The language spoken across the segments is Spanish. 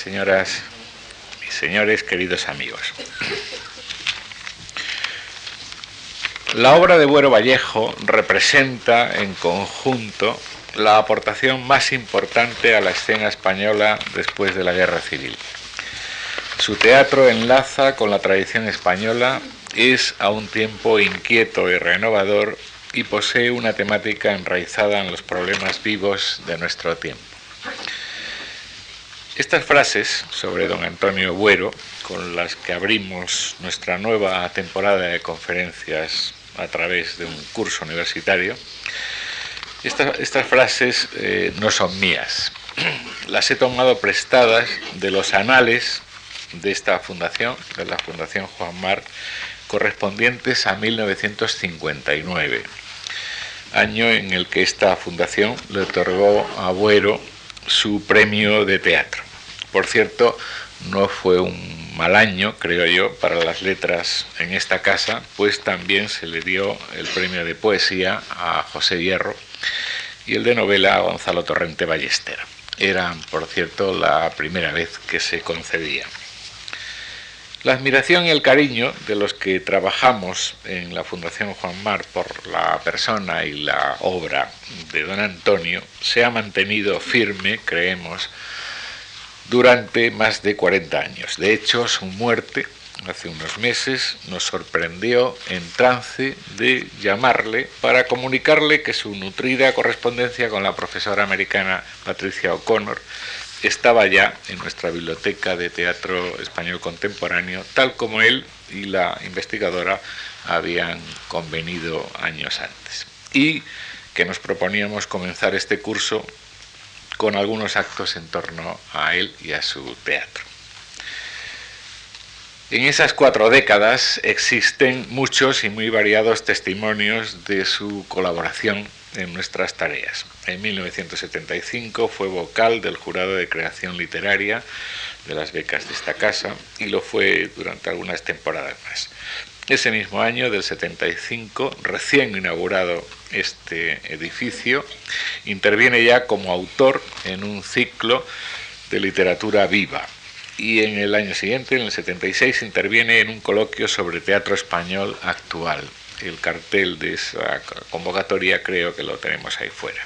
señoras y señores, queridos amigos. La obra de Buero Vallejo representa en conjunto la aportación más importante a la escena española después de la Guerra Civil. Su teatro enlaza con la tradición española, es a un tiempo inquieto y renovador y posee una temática enraizada en los problemas vivos de nuestro tiempo. Estas frases sobre don Antonio Buero, con las que abrimos nuestra nueva temporada de conferencias a través de un curso universitario, estas, frases eh, no son mías. Las he tomado prestadas de los anales de esta fundación, de la Fundación Juan Mar, correspondientes a 1959, año en el que esta fundación le otorgó a Buero su premio de teatro. Por cierto, no fue un mal año, creo yo, para las letras en esta casa, pues también se le dio el premio de poesía a José Hierro y el de novela a Gonzalo Torrente Ballester. Era, por cierto, la primera vez que se concedía. La admiración y el cariño de los que trabajamos en la Fundación Juan Mar por la persona y la obra de don Antonio se ha mantenido firme, creemos, durante más de 40 años. De hecho, su muerte hace unos meses nos sorprendió en trance de llamarle para comunicarle que su nutrida correspondencia con la profesora americana Patricia O'Connor estaba ya en nuestra biblioteca de teatro español contemporáneo, tal como él y la investigadora habían convenido años antes. Y que nos proponíamos comenzar este curso con algunos actos en torno a él y a su teatro. En esas cuatro décadas existen muchos y muy variados testimonios de su colaboración en nuestras tareas. En 1975 fue vocal del jurado de creación literaria de las becas de esta casa y lo fue durante algunas temporadas más. Ese mismo año, del 75, recién inaugurado este edificio, interviene ya como autor en un ciclo de literatura viva. Y en el año siguiente, en el 76, interviene en un coloquio sobre teatro español actual. El cartel de esa convocatoria creo que lo tenemos ahí fuera.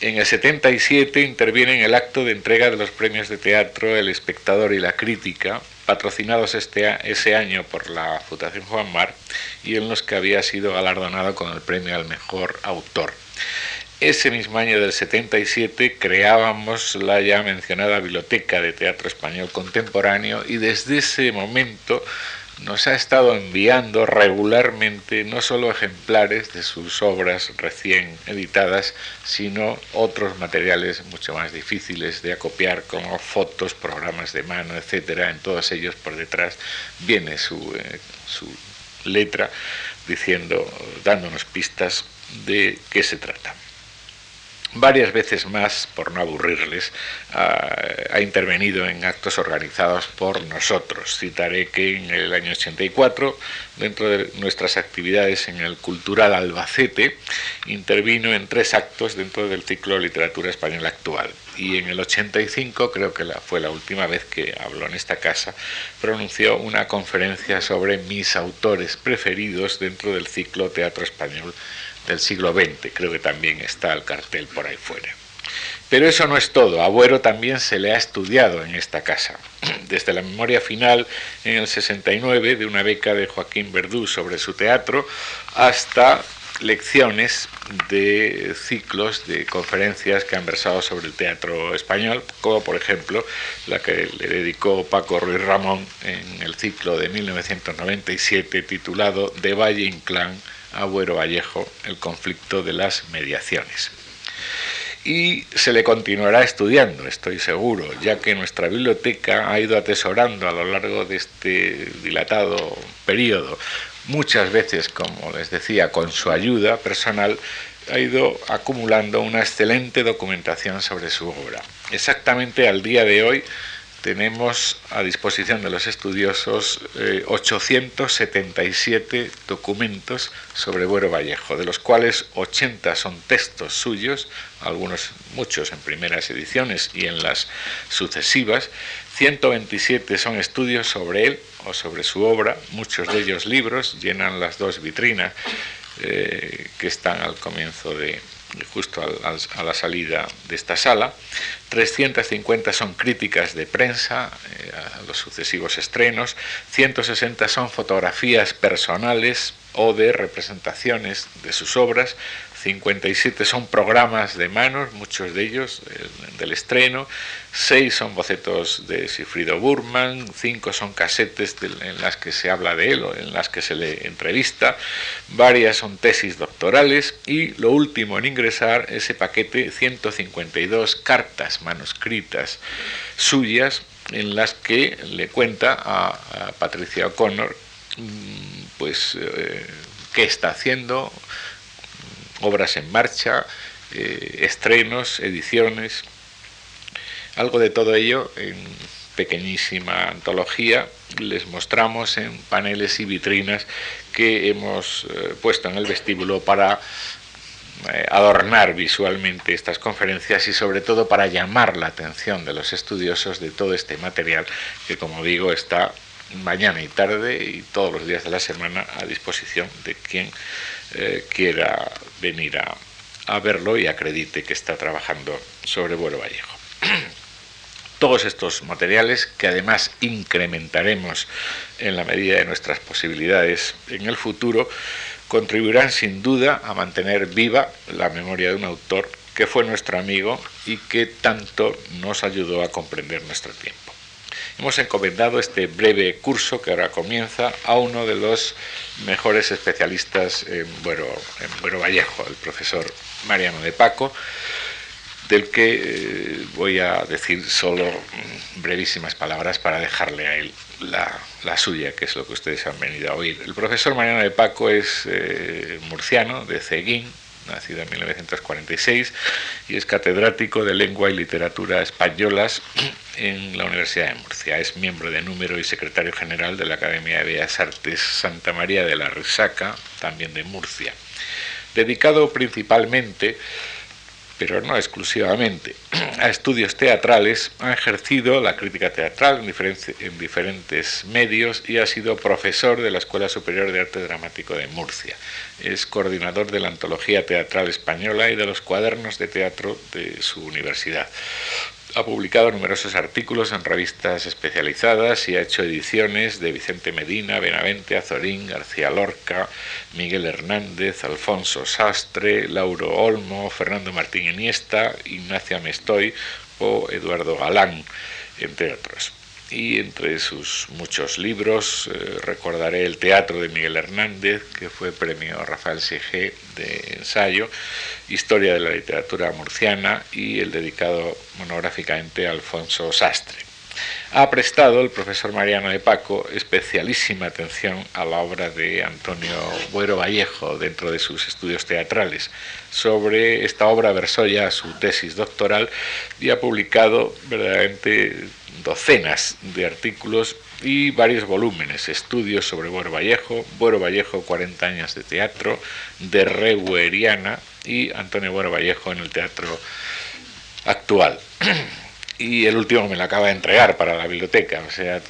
En el 77 interviene en el acto de entrega de los premios de teatro El Espectador y la Crítica, patrocinados este, ese año por la Fundación Juan Mar y en los que había sido galardonado con el premio al mejor autor. Ese mismo año del 77 creábamos la ya mencionada Biblioteca de Teatro Español Contemporáneo y desde ese momento nos ha estado enviando regularmente no solo ejemplares de sus obras recién editadas, sino otros materiales mucho más difíciles de acopiar, como fotos, programas de mano, etcétera. En todos ellos por detrás viene su, eh, su letra diciendo, dándonos pistas de qué se trata varias veces más, por no aburrirles, ha, intervenido en actos organizados por nosotros. Citaré que en el año 84, dentro de nuestras actividades en el Cultural Albacete, intervino en tres actos dentro del ciclo Literatura Española Actual. Y en el 85, creo que fue la última vez que habló en esta casa, pronunció una conferencia sobre mis autores preferidos dentro del ciclo Teatro Español del siglo XX, creo que también está el cartel por ahí fuera. Pero eso no es todo, a también se le ha estudiado en esta casa, desde la memoria final en el 69 de una beca de Joaquín Verdú sobre su teatro hasta lecciones de ciclos de conferencias que han versado sobre el teatro español, como por ejemplo la que le dedicó Paco Ruiz Ramón en el ciclo de 1997 titulado De Valle Inclán Agüero Vallejo el conflicto de las mediaciones. Y se le continuará estudiando, estoy seguro, ya que nuestra biblioteca ha ido atesorando a lo largo de este dilatado periodo, muchas veces, como les decía, con su ayuda personal, ha ido acumulando una excelente documentación sobre su obra. Exactamente al día de hoy tenemos a disposición de los estudiosos 877 eh, documentos sobre Buero Vallejo, de los cuales 80 son textos suyos, algunos, muchos en primeras ediciones y en las sucesivas, 127 son estudios sobre él o sobre su obra, muchos de ellos libros, llenan las dos vitrinas eh, que están al comienzo de, justo a la salida de esta sala. 350 son críticas de prensa eh, a los sucesivos estrenos, 160 son fotografías personales o de representaciones de sus obras, 57 son programas de manos, muchos de ellos eh, del estreno, 6 son bocetos de Sifrido Burman, 5 son casetes en las que se habla de él o en las que se le entrevista, varias son tesis doctorales y lo último en ingresar ese paquete 152 cartas manuscritas suyas en las que le cuenta a, Patricia O'Connor mm, pues eh, qué está haciendo, obras en marcha, eh, estrenos, ediciones, algo de todo ello en pequeñísima antología. Les mostramos en paneles y vitrinas que hemos eh, puesto en el vestíbulo para eh, adornar visualmente estas conferencias y sobre todo para llamar la atención de los estudiosos de todo este material que como digo está mañana y tarde y todos los días de la semana a disposición de quien eh, quiera venir a, verlo y acredite que está trabajando sobre Vuelo Vallejo. Todos estos materiales, que además incrementaremos en la medida de nuestras posibilidades en el futuro, contribuirán sin duda a mantener viva la memoria de un autor que fue nuestro amigo y que tanto nos ayudó a comprender nuestro tiempo. Hemos encomendado este breve curso que ahora comienza a uno de los mejores especialistas en Buero, en Vallejo, el profesor Mariano de Paco, del que eh, voy a decir solo brevísimas palabras para dejarle a él la, suya, que es lo que ustedes han venido a oír. El profesor Mariano de Paco es eh, murciano, de Ceguín, nacido en 1946, y es catedrático de Lengua y Literatura Españolas en la Universidad de Murcia. Es miembro de número y secretario general de la Academia de Bellas Artes Santa María de la Resaca, también de Murcia. Dedicado principalmente pero no exclusivamente, a estudios teatrales, ha ejercido la crítica teatral en diferentes, medios y ha sido profesor de la Escuela Superior de Arte Dramático de Murcia. Es coordinador de la Antología Teatral Española y de los cuadernos de teatro de su universidad. Ha publicado numerosos artículos en revistas especializadas y ha hecho ediciones de Vicente Medina, Benavente, Azorín, García Lorca, Miguel Hernández, Alfonso Sastre, Lauro Olmo, Fernando Martín Iniesta, Ignacia Mestoy o Eduardo Galán, entre otros y entre sus muchos libros eh, recordaré El Teatro de Miguel Hernández, que fue premio Rafael Sige de ensayo, Historia de la Literatura Murciana y el dedicado monográficamente a Alfonso Sastre. Ha prestado el profesor Mariano de Paco especialísima atención a la obra de Antonio Buero Vallejo dentro de sus estudios teatrales. Sobre esta obra versó ya su tesis doctoral y ha publicado verdaderamente docenas de artículos y varios volúmenes, estudios sobre Buero Vallejo, Buero Vallejo 40 años de teatro, de Regueriana y Antonio Buero Vallejo en el teatro actual. Y el último me lo acaba de entregar para la biblioteca, o sea,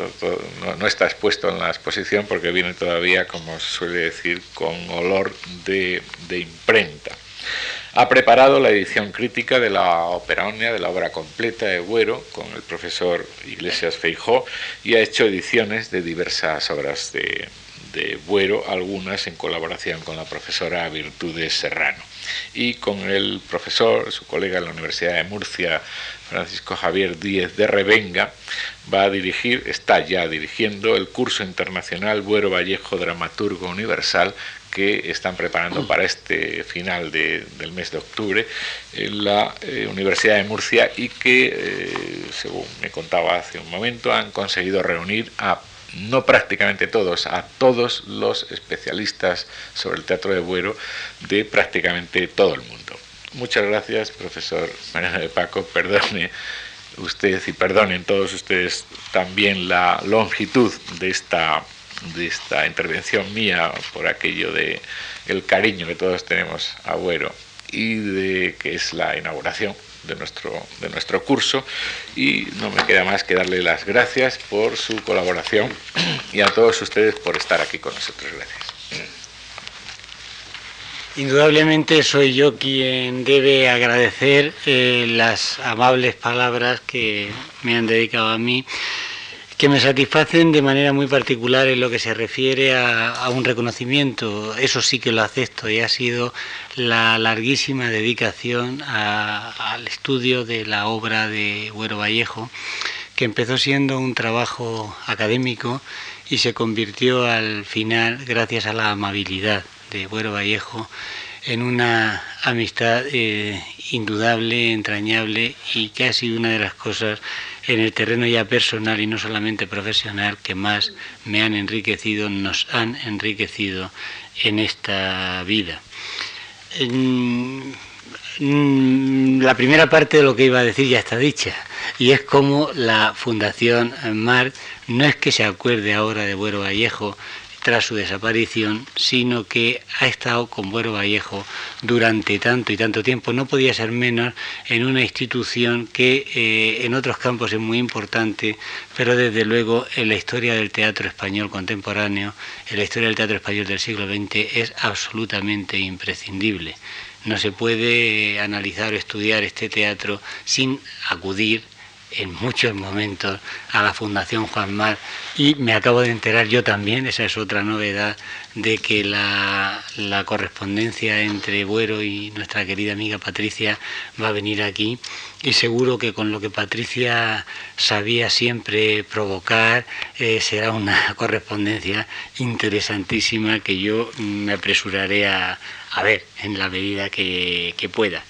no, está expuesto en la exposición porque viene todavía, como suele decir, con olor de, de imprenta. Ha preparado la edición crítica de la ópera de la obra completa de Buero, con el profesor Iglesias Feijó, y ha hecho ediciones de diversas obras de, de Buero, algunas en colaboración con la profesora Virtudes Serrano. Y con el profesor, su colega en la Universidad de Murcia, Francisco Javier Díez de Revenga, va a dirigir, está ya dirigiendo el curso internacional Buero Vallejo Dramaturgo Universal, que están preparando para este final del mes de octubre en la eh, Universidad de Murcia y que, eh, según me contaba hace un momento, han conseguido reunir a no prácticamente todos, a todos los especialistas sobre el teatro de Buero de prácticamente todo el mundo. Muchas gracias, profesor Mariano de Paco. Perdone usted y perdonen todos ustedes también la longitud de esta, de esta intervención mía por aquello de el cariño que todos tenemos a Güero y de que es la inauguración de nuestro, de nuestro curso y no me queda más que darle las gracias por su colaboración y a todos ustedes por estar aquí con nosotros. Gracias. Indudablemente soy yo quien debe agradecer eh, las amables palabras que me han dedicado a mí que me satisfacen de manera muy particular en lo que se refiere a, un reconocimiento. Eso sí que lo acepto y ha sido la larguísima dedicación al estudio de la obra de Güero Vallejo, que empezó siendo un trabajo académico y se convirtió al final, gracias a la amabilidad de Güero Vallejo, en una amistad eh, indudable, entrañable y que ha sido una de las cosas en el terreno ya personal y no solamente profesional que más me han enriquecido, nos han enriquecido en esta vida. la primera parte de lo que iba a decir ya está dicha, y es como la Fundación MAR no es que se acuerde ahora de Buero Vallejo, tras su desaparición, sino que ha estado con Buero Vallejo durante tanto y tanto tiempo. No podía ser menos en una institución que eh, en otros campos es muy importante, pero desde luego en la historia del teatro español contemporáneo, en la historia del teatro español del siglo XX, es absolutamente imprescindible. No se puede analizar o estudiar este teatro sin acudir en muchos momentos a la Fundación Juan Mar y me acabo de enterar yo también, esa es otra novedad, de que la, correspondencia entre Buero y nuestra querida amiga Patricia va a venir aquí y seguro que con lo que Patricia sabía siempre provocar eh, será una correspondencia interesantísima que yo me apresuraré a, ver en la medida que pueda.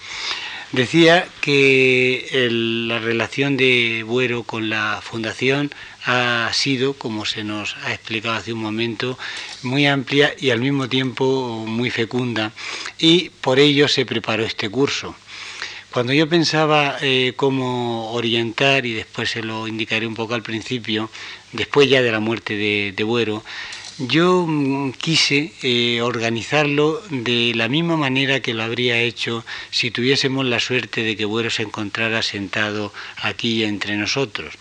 Decía que la relación de Buero con la Fundación ha sido, como se nos ha explicado hace un momento, muy amplia y al mismo tiempo muy fecunda y por ello se preparó este curso. Cuando yo pensaba eh, cómo orientar, y después se lo indicaré un poco al principio, después ya de la muerte de, de Buero, yo mm, quise eh, organizarlo de la misma manera que lo habría hecho si tuviésemos la suerte de que Buero se encontrara sentado aquí entre nosotros.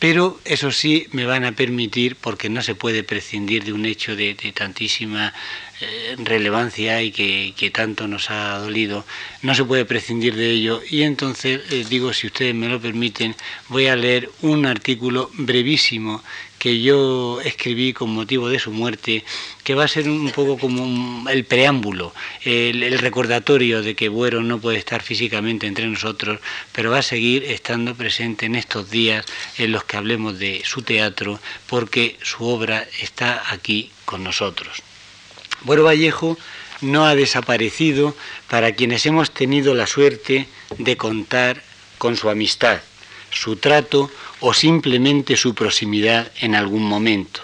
Pero eso sí me van a permitir, porque no se puede prescindir de un hecho de, tantísima eh, relevancia y que, tanto nos ha dolido, no se puede prescindir de ello. Y entonces, eh, digo, si ustedes me lo permiten, voy a leer un artículo brevísimo que yo escribí con motivo de su muerte, que va a ser un poco como el preámbulo, el, recordatorio de que Buero no puede estar físicamente entre nosotros, pero va a seguir estando presente en estos días en los que hablemos de su teatro, porque su obra está aquí con nosotros. Buero Vallejo no ha desaparecido para quienes hemos tenido la suerte de contar con su amistad, su trato o simplemente su proximidad en algún momento.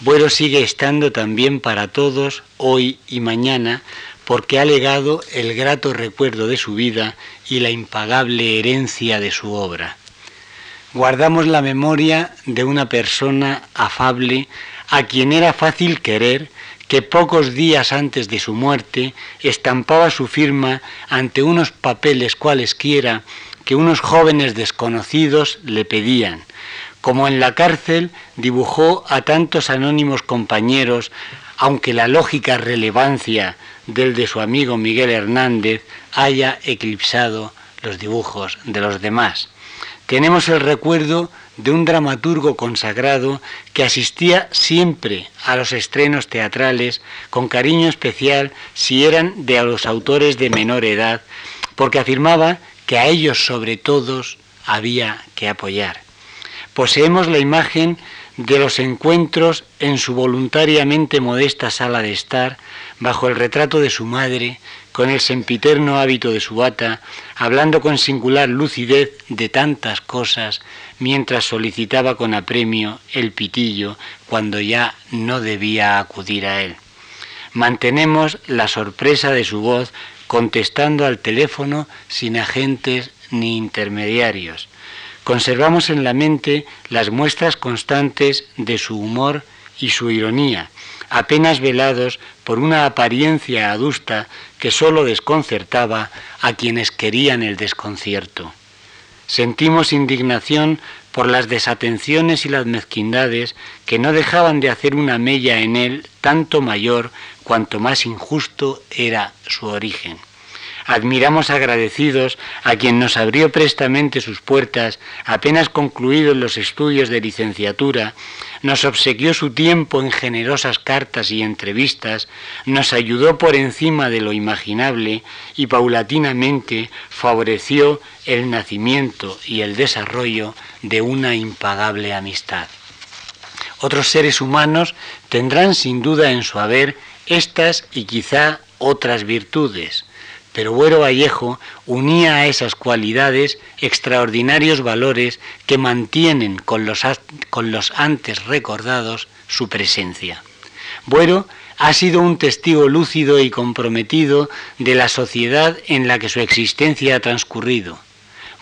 Buero sigue estando también para todos hoy y mañana porque ha legado el grato recuerdo de su vida y la impagable herencia de su obra. Guardamos la memoria de una persona afable a quien era fácil querer que pocos días antes de su muerte estampaba su firma ante unos papeles cualesquiera que unos jóvenes desconocidos le pedían. Como en la cárcel dibujó a tantos anónimos compañeros, aunque la lógica relevancia del de su amigo Miguel Hernández haya eclipsado los dibujos de los demás. Tenemos el recuerdo de un dramaturgo consagrado que asistía siempre a los estrenos teatrales con cariño especial si eran de los autores de menor edad, porque afirmaba que a ellos sobre todos había que apoyar. Poseemos la imagen de los encuentros en su voluntariamente modesta sala de estar, bajo el retrato de su madre, con el sempiterno hábito de su bata, hablando con singular lucidez de tantas cosas, mientras solicitaba con apremio el pitillo cuando ya no debía acudir a él. Mantenemos la sorpresa de su voz contestando al teléfono sin agentes ni intermediarios, conservamos en la mente las muestras constantes de su humor y su ironía, apenas velados por una apariencia adusta que sólo desconcertaba a quienes querían el desconcierto. Sentimos indignación por las desatenciones y las mezquindades que no dejaban de hacer una mella en él tanto mayor cuanto más injusto era su origen. Admiramos agradecidos a quien nos abrió prestamente sus puertas apenas concluidos los estudios de licenciatura, nos obsequió su tiempo en generosas cartas y entrevistas, nos ayudó por encima de lo imaginable y paulatinamente favoreció el nacimiento y el desarrollo de una impagable amistad. Otros seres humanos tendrán sin duda en su haber estas y quizá otras virtudes, pero Buero Vallejo unía a esas cualidades extraordinarios valores que mantienen con los, con los antes recordados su presencia. Buero ha sido un testigo lúcido y comprometido de la sociedad en la que su existencia ha transcurrido.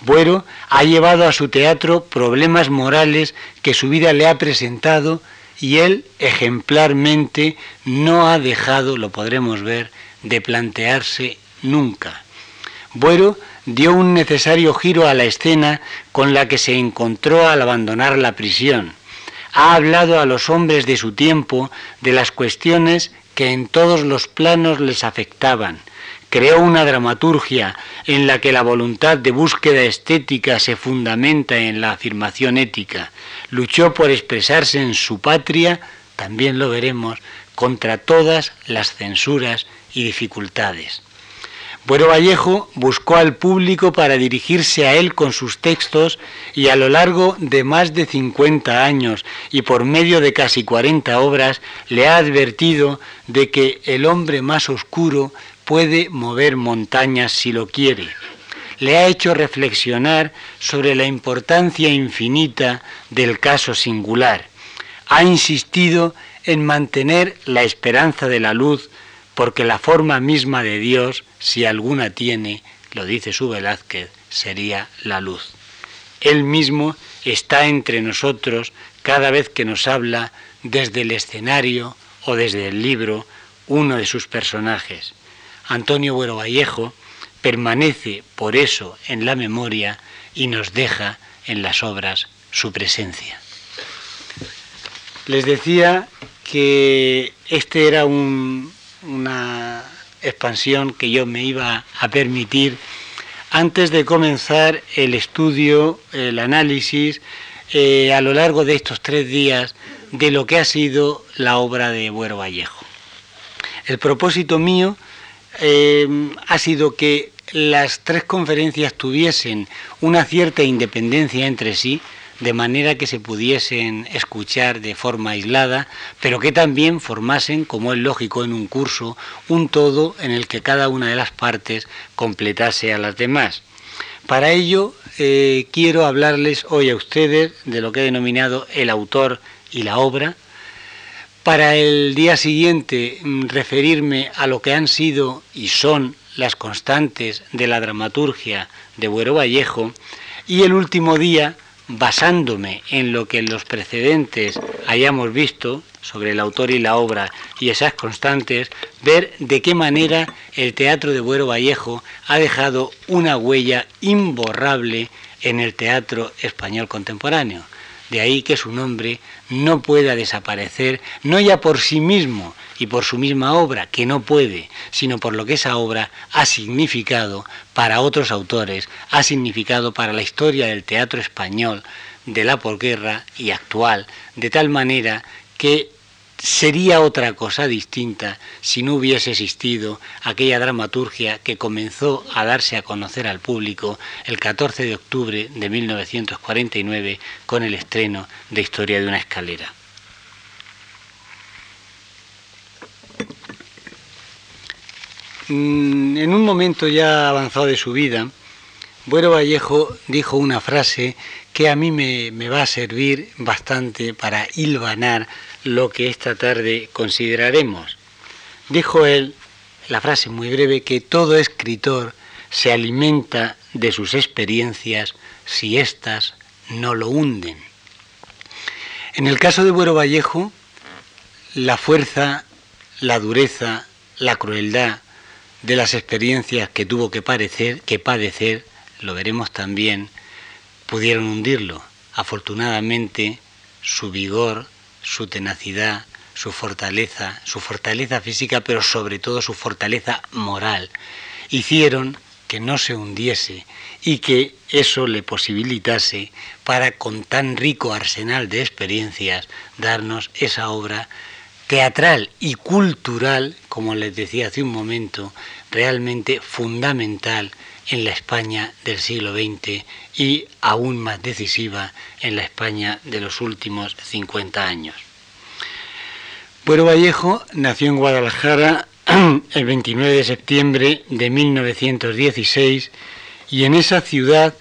Buero ha llevado a su teatro problemas morales que su vida le ha presentado y él ejemplarmente no ha dejado, lo podremos ver, de plantearse nunca. Buero dio un necesario giro a la escena con la que se encontró al abandonar la prisión. Ha hablado a los hombres de su tiempo de las cuestiones que en todos los planos les afectaban. Creó una dramaturgia en la que la voluntad de búsqueda estética se fundamenta en la afirmación ética. Luchó por expresarse en su patria, también lo veremos, contra todas las censuras y dificultades. Bueno Vallejo buscó al público para dirigirse a él con sus textos y a lo largo de más de 50 años y por medio de casi 40 obras le ha advertido de que el hombre más oscuro puede mover montañas si lo quiere. Le ha hecho reflexionar sobre la importancia infinita del caso singular. Ha insistido en mantener la esperanza de la luz porque la forma misma de Dios, si alguna tiene, lo dice su Velázquez, sería la luz. Él mismo está entre nosotros cada vez que nos habla desde el escenario o desde el libro uno de sus personajes. Antonio Buero Vallejo permanece por eso en la memoria y nos deja en las obras su presencia. Les decía que este era un, una expansión que yo me iba a permitir antes de comenzar el estudio, el análisis eh, a lo largo de estos tres días de lo que ha sido la obra de Buero Vallejo. El propósito mío eh, ha sido que las tres conferencias tuviesen una cierta independencia entre sí, de manera que se pudiesen escuchar de forma aislada, pero que también formasen, como es lógico en un curso, un todo en el que cada una de las partes completase a las demás. Para ello eh, quiero hablarles hoy a ustedes de lo que he denominado el autor y la obra. Para el día siguiente mm, referirme a lo que han sido y son las constantes de la dramaturgia de Buero Vallejo y el último día basándome en lo que en los precedentes hayamos visto sobre el autor y la obra y esas constantes, ver de qué manera el teatro de Buero Vallejo ha dejado una huella imborrable en el teatro español contemporáneo. De ahí que su nombre no pueda desaparecer, no ya por sí mismo y por su misma obra, que no puede, sino por lo que esa obra ha significado para otros autores, ha significado para la historia del teatro español de la posguerra y actual, de tal manera que sería otra cosa distinta si no hubiese existido aquella dramaturgia que comenzó a darse a conocer al público el 14 de octubre de 1949 con el estreno de Historia de una escalera. Mm, en un momento ya avanzado de su vida, Bueno Vallejo dijo una frase que a mí me, me va a servir bastante para hilvanar lo que esta tarde consideraremos. Dijo él, la frase muy breve, que todo escritor se alimenta de sus experiencias si éstas no lo hunden. En el caso de Buero Vallejo, la fuerza, la dureza, la crueldad de las experiencias que tuvo que, parecer, que padecer, lo veremos también, pudieron hundirlo. Afortunadamente, su vigor, su tenacidad, su fortaleza, su fortaleza física, pero sobre todo su fortaleza moral, hicieron que no se hundiese y que eso le posibilitase para con tan rico arsenal de experiencias darnos esa obra teatral y cultural, como les decía hace un momento, realmente fundamental en la España del siglo XX y aún más decisiva en la España de los últimos 50 años. Bueno Vallejo nació en Guadalajara el 29 de septiembre de 1916 y en esa ciudad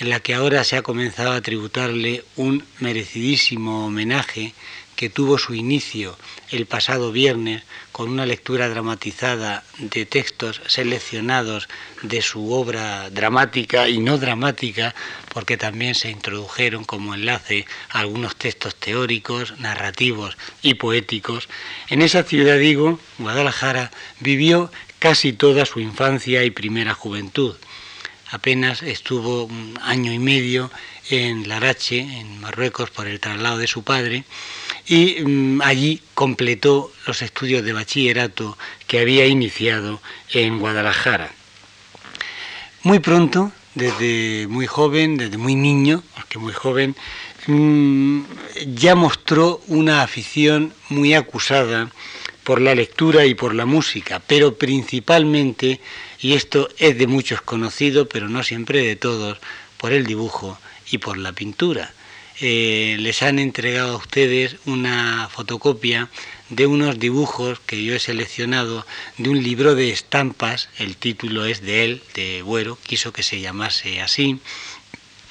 en la que ahora se ha comenzado a tributarle un merecidísimo homenaje que tuvo su inicio el pasado viernes con una lectura dramatizada de textos seleccionados de su obra dramática y no dramática, porque también se introdujeron como enlace algunos textos teóricos, narrativos y poéticos. En esa ciudad, digo, Guadalajara, vivió casi toda su infancia y primera juventud. Apenas estuvo un año y medio en Larache, en Marruecos, por el traslado de su padre, y mm, allí completó los estudios de bachillerato que había iniciado en Guadalajara. Muy pronto, desde muy joven, desde muy niño, porque muy joven, mm, ya mostró una afición muy acusada por la lectura y por la música, pero principalmente, y esto es de muchos conocido, pero no siempre de todos, por el dibujo y por la pintura. Eh, les han entregado a ustedes una fotocopia de unos dibujos que yo he seleccionado de un libro de estampas, el título es de él, de Buero, quiso que se llamase así,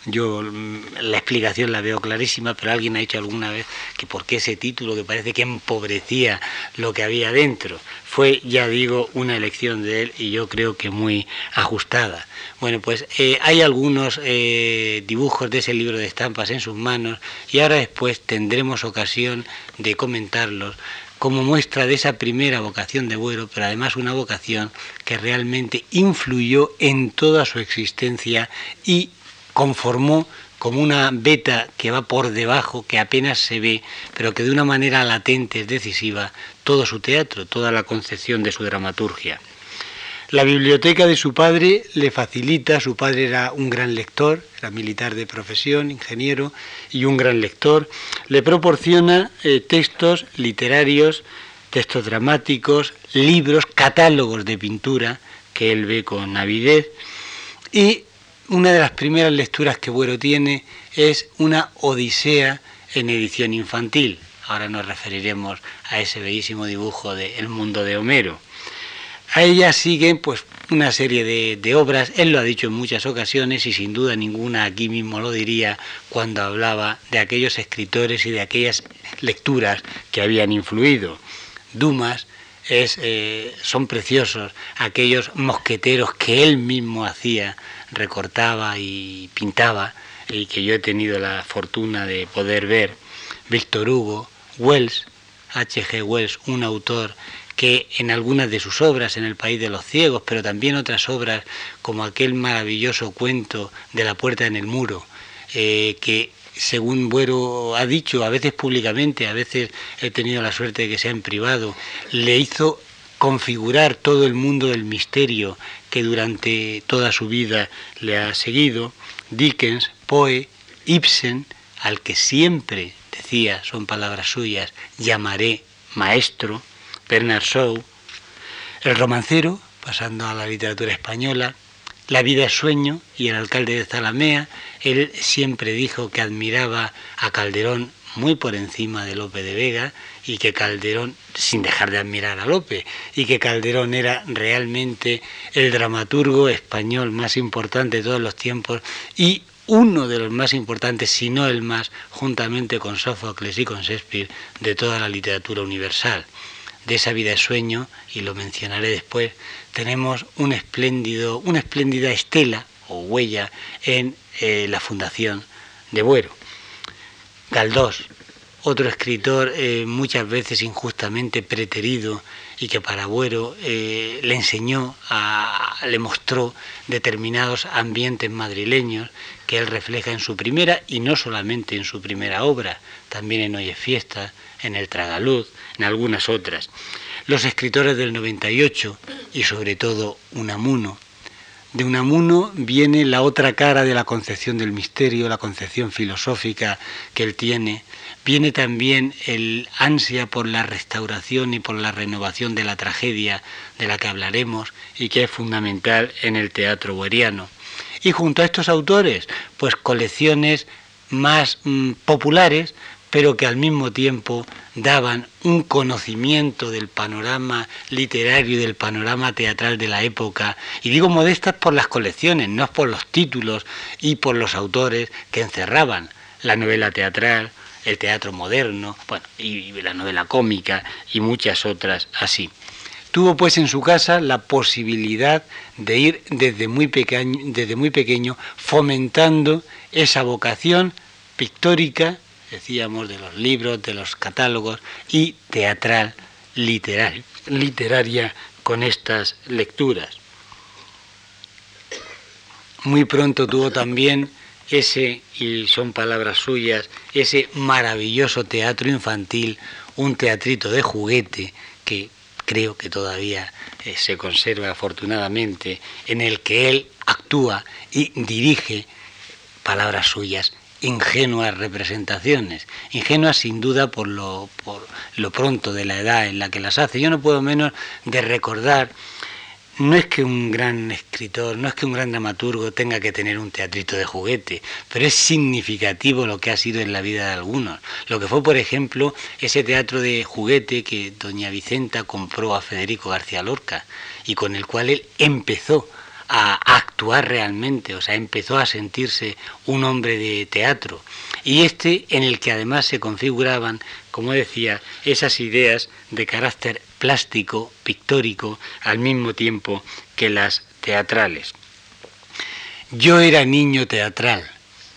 yo mm, la explicación la veo clarísima, pero alguien ha dicho alguna vez que por qué ese título que parece que empobrecía lo que había dentro. Fue, ya digo, una elección de él y yo creo que muy ajustada. Bueno, pues eh, hay algunos eh, dibujos de ese libro de estampas en sus manos y ahora después tendremos ocasión de comentarlos como muestra de esa primera vocación de Buero, pero además una vocación que realmente influyó en toda su existencia y conformó como una beta que va por debajo, que apenas se ve, pero que de una manera latente es decisiva, todo su teatro, toda la concepción de su dramaturgia. La biblioteca de su padre le facilita, su padre era un gran lector, era militar de profesión, ingeniero y un gran lector, le proporciona eh, textos literarios, textos dramáticos, libros, catálogos de pintura que él ve con avidez y una de las primeras lecturas que Buero tiene es una Odisea en edición infantil. Ahora nos referiremos a ese bellísimo dibujo de El mundo de Homero. A ella siguen pues una serie de, obras, él lo ha dicho en muchas ocasiones y sin duda ninguna aquí mismo lo diría cuando hablaba de aquellos escritores y de aquellas lecturas que habían influido. Dumas, es, eh, son preciosos aquellos mosqueteros que él mismo hacía, recortaba y pintaba, y que yo he tenido la fortuna de poder ver. Víctor Hugo, Wells, H.G. Wells, un autor que en algunas de sus obras, en El País de los Ciegos, pero también otras obras como aquel maravilloso cuento de la puerta en el muro, eh, que según Buero ha dicho, a veces públicamente, a veces he tenido la suerte de que sea en privado, le hizo configurar todo el mundo del misterio que durante toda su vida le ha seguido, Dickens, Poe, Ibsen, al que siempre decía, son palabras suyas, llamaré maestro, Bernard Shaw, el romancero, pasando a la literatura española, La vida es sueño y el alcalde de Zalamea, él siempre dijo que admiraba a Calderón muy por encima de Lope de Vega y que Calderón, sin dejar de admirar a Lope, y que Calderón era realmente el dramaturgo español más importante de todos los tiempos y uno de los más importantes, si no el más, juntamente con Sófocles y con Shakespeare, de toda la literatura universal. De esa vida de sueño, y lo mencionaré después, tenemos un espléndido, una espléndida estela o huella en eh, la fundación de Buero. Galdós, otro escritor eh, muchas veces injustamente preterido y que para Buero eh, le enseñó, le mostró determinados ambientes madrileños que él refleja en su primera y no solamente en su primera obra, también en Hoy es Fiesta, en El Tragaluz, en algunas otras. Los escritores del 98 y sobre todo Unamuno. De Unamuno viene la otra cara de la concepción del misterio, la concepción filosófica que él tiene, viene también el ansia por la restauración y por la renovación de la tragedia de la que hablaremos y que es fundamental en el teatro bueriano. Y junto a estos autores, pues colecciones más mm, populares, pero que al mismo tiempo daban un conocimiento del panorama literario y del panorama teatral de la época. Y digo modestas por las colecciones, no por los títulos y por los autores que encerraban la novela teatral, el teatro moderno, bueno, y la novela cómica y muchas otras así. Tuvo pues en su casa la posibilidad de ir desde muy pequeño, desde muy pequeño fomentando esa vocación pictórica, decíamos, de los libros, de los catálogos y teatral, literaria, literaria con estas lecturas. Muy pronto tuvo también ese, y son palabras suyas, ese maravilloso teatro infantil, un teatrito de juguete que creo que todavía eh, se conserva afortunadamente, en el que él actúa y dirige, palabras suyas, ingenuas representaciones, ingenuas sin duda por lo, por lo pronto de la edad en la que las hace. Yo no puedo menos de recordar no es que un gran escritor, no es que un gran dramaturgo tenga que tener un teatrito de juguete, pero es significativo lo que ha sido en la vida de algunos. Lo que fue, por ejemplo, ese teatro de juguete que doña Vicenta compró a Federico García Lorca y con el cual él empezó a actuar realmente, o sea, empezó a sentirse un hombre de teatro. Y este en el que además se configuraban, como decía, esas ideas de carácter plástico, pictórico, al mismo tiempo que las teatrales. Yo era niño teatral,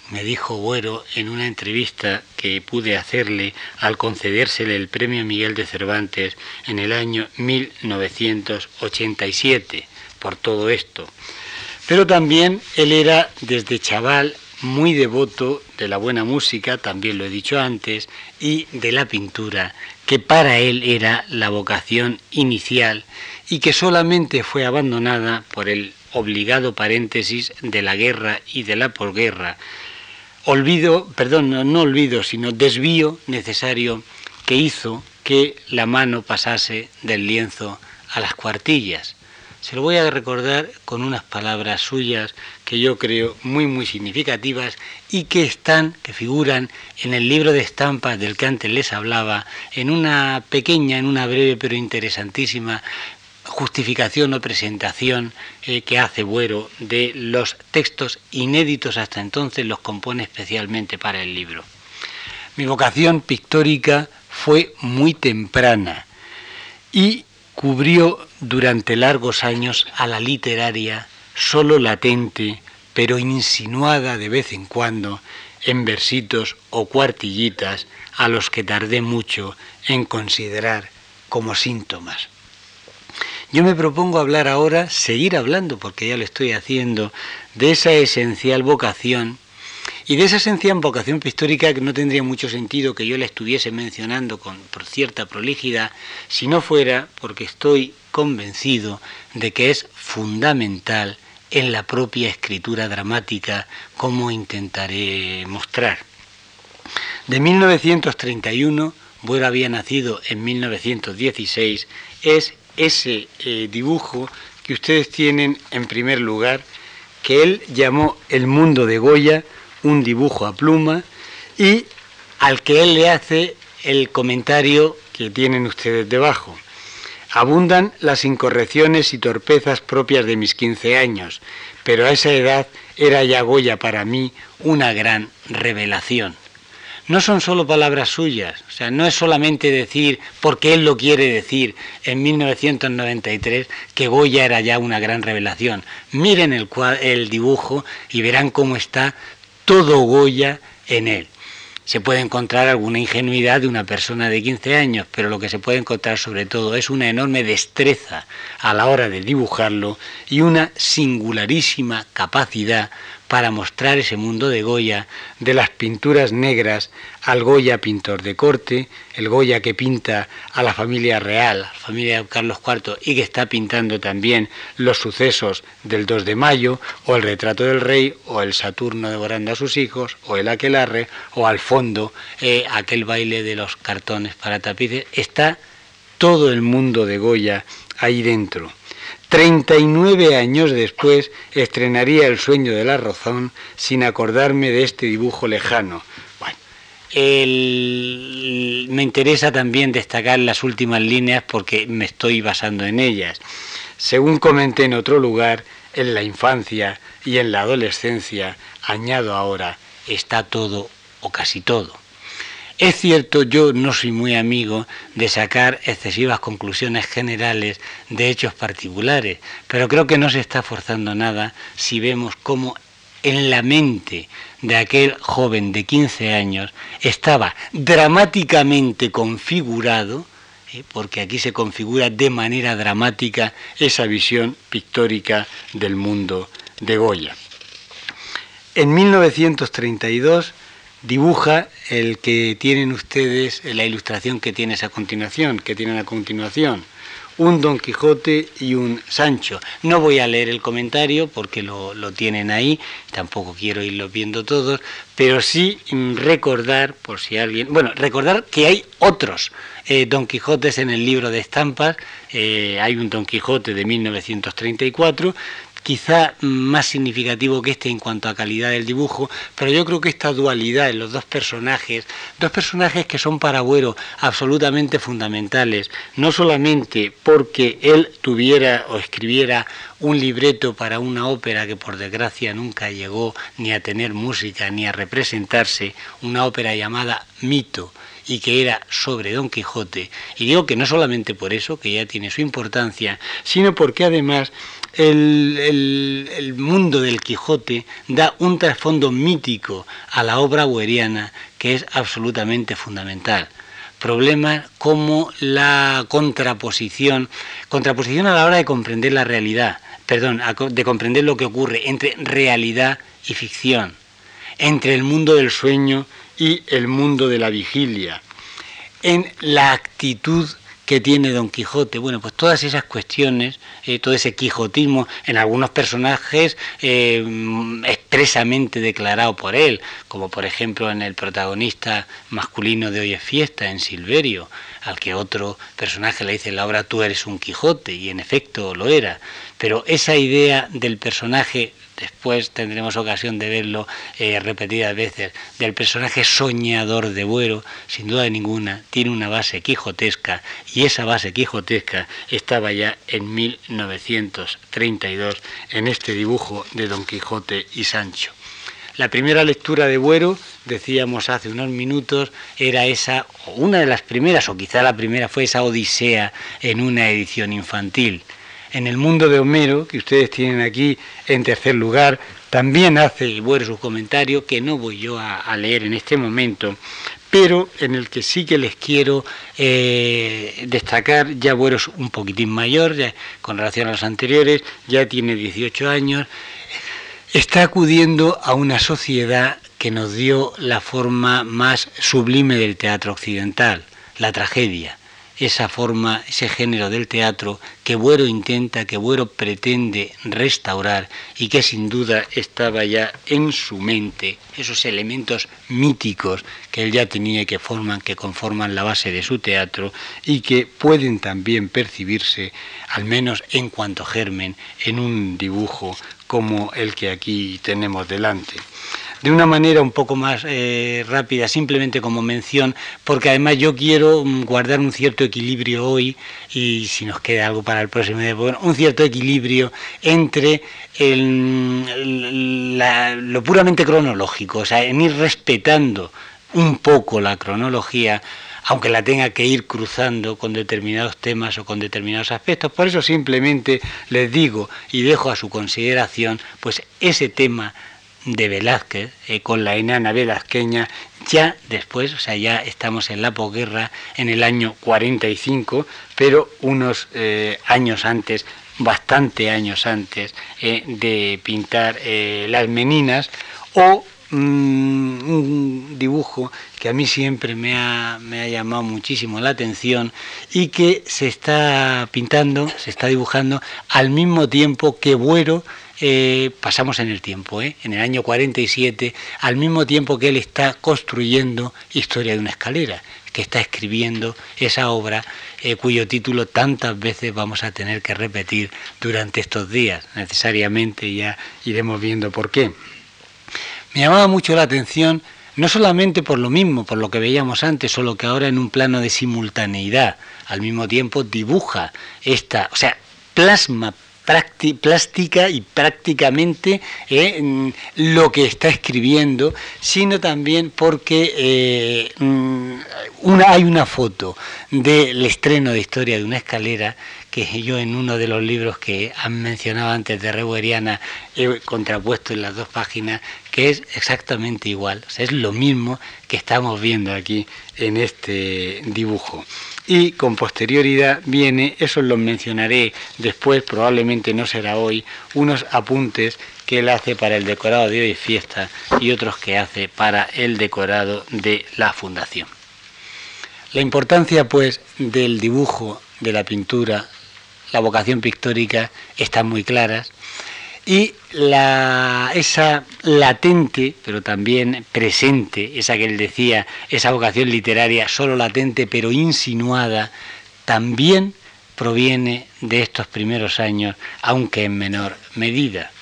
me dijo Buero en una entrevista que pude hacerle al concedérsele el premio Miguel de Cervantes en el año 1987 por todo esto. Pero también él era desde chaval muy devoto de la buena música, también lo he dicho antes, y de la pintura, que para él era la vocación inicial y que solamente fue abandonada por el obligado paréntesis de la guerra y de la posguerra. Olvido, perdón, no, no olvido, sino desvío necesario que hizo que la mano pasase del lienzo a las cuartillas. Se lo voy a recordar con unas palabras suyas que yo creo muy muy significativas y que están, que figuran en el libro de estampas del que antes les hablaba, en una pequeña, en una breve pero interesantísima justificación o presentación eh, que hace Buero de los textos inéditos hasta entonces, los compone especialmente para el libro. Mi vocación pictórica fue muy temprana y cubrió durante largos años a la literaria solo latente, pero insinuada de vez en cuando en versitos o cuartillitas a los que tardé mucho en considerar como síntomas. Yo me propongo hablar ahora, seguir hablando, porque ya lo estoy haciendo, de esa esencial vocación y de esa esencial vocación pictórica que no tendría mucho sentido que yo la estuviese mencionando con por cierta prolijidad, si no fuera porque estoy convencido de que es fundamental en la propia escritura dramática, como intentaré mostrar. De 1931, Buero había nacido en 1916, es ese eh, dibujo que ustedes tienen en primer lugar, que él llamó El mundo de Goya, un dibujo a pluma, y al que él le hace el comentario que tienen ustedes debajo. Abundan las incorrecciones y torpezas propias de mis 15 años, pero a esa edad era ya Goya para mí una gran revelación. No son solo palabras suyas, o sea, no es solamente decir, porque él lo quiere decir en 1993, que Goya era ya una gran revelación. Miren el, el dibujo y verán cómo está todo Goya en él. Se puede encontrar alguna ingenuidad de una persona de 15 años, pero lo que se puede encontrar sobre todo es una enorme destreza a la hora de dibujarlo y una singularísima capacidad para mostrar ese mundo de Goya, de las pinturas negras al Goya pintor de corte, el Goya que pinta a la familia real, la familia de Carlos IV, y que está pintando también los sucesos del 2 de mayo, o el retrato del rey, o el Saturno devorando a sus hijos, o el aquelarre, o al fondo eh, aquel baile de los cartones para tapices. Está todo el mundo de Goya ahí dentro. 39 años después estrenaría El sueño de la razón sin acordarme de este dibujo lejano. Bueno, me interesa también destacar las últimas líneas porque me estoy basando en ellas. Según comenté en otro lugar, en la infancia y en la adolescencia, añado ahora, está todo o casi todo. Es cierto, yo no soy muy amigo de sacar excesivas conclusiones generales de hechos particulares, pero creo que no se está forzando nada si vemos cómo en la mente de aquel joven de 15 años estaba dramáticamente configurado, ¿eh? porque aquí se configura de manera dramática esa visión pictórica del mundo de Goya. En 1932 dibuja el que tienen ustedes, la ilustración que tienes a continuación, que tienen a continuación, un Don Quijote y un Sancho. No voy a leer el comentario porque lo, tienen ahí, tampoco quiero irlo viendo todos, pero sí recordar, por si alguien, bueno, recordar que hay otros eh, Don Quijotes en el libro de estampas, eh, hay un Don Quijote de 1934, quizá más significativo que este en cuanto a calidad del dibujo, pero yo creo que esta dualidad en los dos personajes, dos personajes que son para Agüero absolutamente fundamentales, no solamente porque él tuviera o escribiera un libreto para una ópera que por desgracia nunca llegó ni a tener música ni a representarse, una ópera llamada Mito, y que era sobre Don Quijote. Y digo que no solamente por eso, que ya tiene su importancia, sino porque además el, mundo del Quijote da un trasfondo mítico a la obra hueriana que es absolutamente fundamental. Problemas como la contraposición, contraposición a la hora de comprender la realidad, perdón, de comprender lo que ocurre entre realidad y ficción, entre el mundo del sueño y el mundo de la vigilia, en la actitud que tiene Don Quijote. Bueno, pues todas esas cuestiones, eh, todo ese quijotismo en algunos personajes eh, expresamente declarado por él, como por ejemplo en el protagonista masculino de Hoy es Fiesta, en Silverio, al que otro personaje le dice en la obra tú eres un Quijote, y en efecto lo era. Pero esa idea del personaje después tendremos ocasión de verlo eh, repetidas veces, del personaje soñador de Buero, sin duda ninguna, tiene una base quijotesca y esa base quijotesca estaba ya en 1932 en este dibujo de Don Quijote y Sancho. La primera lectura de Buero, decíamos hace unos minutos, era esa, una de las primeras, o quizá la primera fue esa Odisea en una edición infantil. En el mundo de Homero, que ustedes tienen aquí en tercer lugar, también hace Buero su comentario, que no voy yo a, leer en este momento, pero en el que sí que les quiero eh, destacar, ya Buero es un poquitín mayor ya, con relación a los anteriores, ya tiene 18 años, está acudiendo a una sociedad que nos dio la forma más sublime del teatro occidental, la tragedia. Esa forma, ese género del teatro que Buero intenta, que Buero pretende restaurar y que sin duda estaba ya en su mente, esos elementos míticos que él ya tenía y que forman, que conforman la base de su teatro y que pueden también percibirse, al menos en cuanto germen, en un dibujo como el que aquí tenemos delante. De una manera un poco más eh, rápida, simplemente como mención, porque además yo quiero mm, guardar un cierto equilibrio hoy, y si nos queda algo para el próximo día, un cierto equilibrio entre lo puramente cronológico, o sea, en ir respetando un poco la cronología, aunque la tenga que ir cruzando con determinados temas o con determinados aspectos. Por eso simplemente les digo y dejo a su consideración pues ese tema de Velázquez eh, con la enana velazqueña, ya después, o sea, ya estamos en la posguerra, en el año 45, pero unos eh, años antes, bastante años antes eh, de pintar las meninas, o un dibujo que a mí siempre me ha, me ha llamado muchísimo la atención y que se está pintando, se está dibujando al mismo tiempo que Buero eh, pasamos en el tiempo, ¿eh? en el año 47, al mismo tiempo que él está construyendo Historia de una escalera, que está escribiendo esa obra eh, cuyo título tantas veces vamos a tener que repetir durante estos días. Necesariamente ya iremos viendo por qué. Me llamaba mucho la atención, no solamente por lo mismo, por lo que veíamos antes, solo que ahora en un plano de simultaneidad, al mismo tiempo dibuja esta, o sea, plasma plástica y prácticamente eh, lo que está escribiendo, sino también porque eh, mm, hay una foto del estreno de Historia de una escalera que yo en uno de los libros que han mencionado antes de Rebueriana he contrapuesto en las dos páginas, que es exactamente igual, es lo mismo que estamos viendo aquí en este dibujo y con posterioridad viene, eso lo mencionaré después, probablemente no será hoy, unos apuntes que él hace para el decorado de hoy fiesta y otros que hace para el decorado de la fundación. La importancia pues del dibujo, de la pintura, la vocación pictórica están muy claras y la, esa latente, pero también presente, esa que él decía, esa vocación literaria solo latente pero insinuada, también proviene de estos primeros años, aunque en menor medida.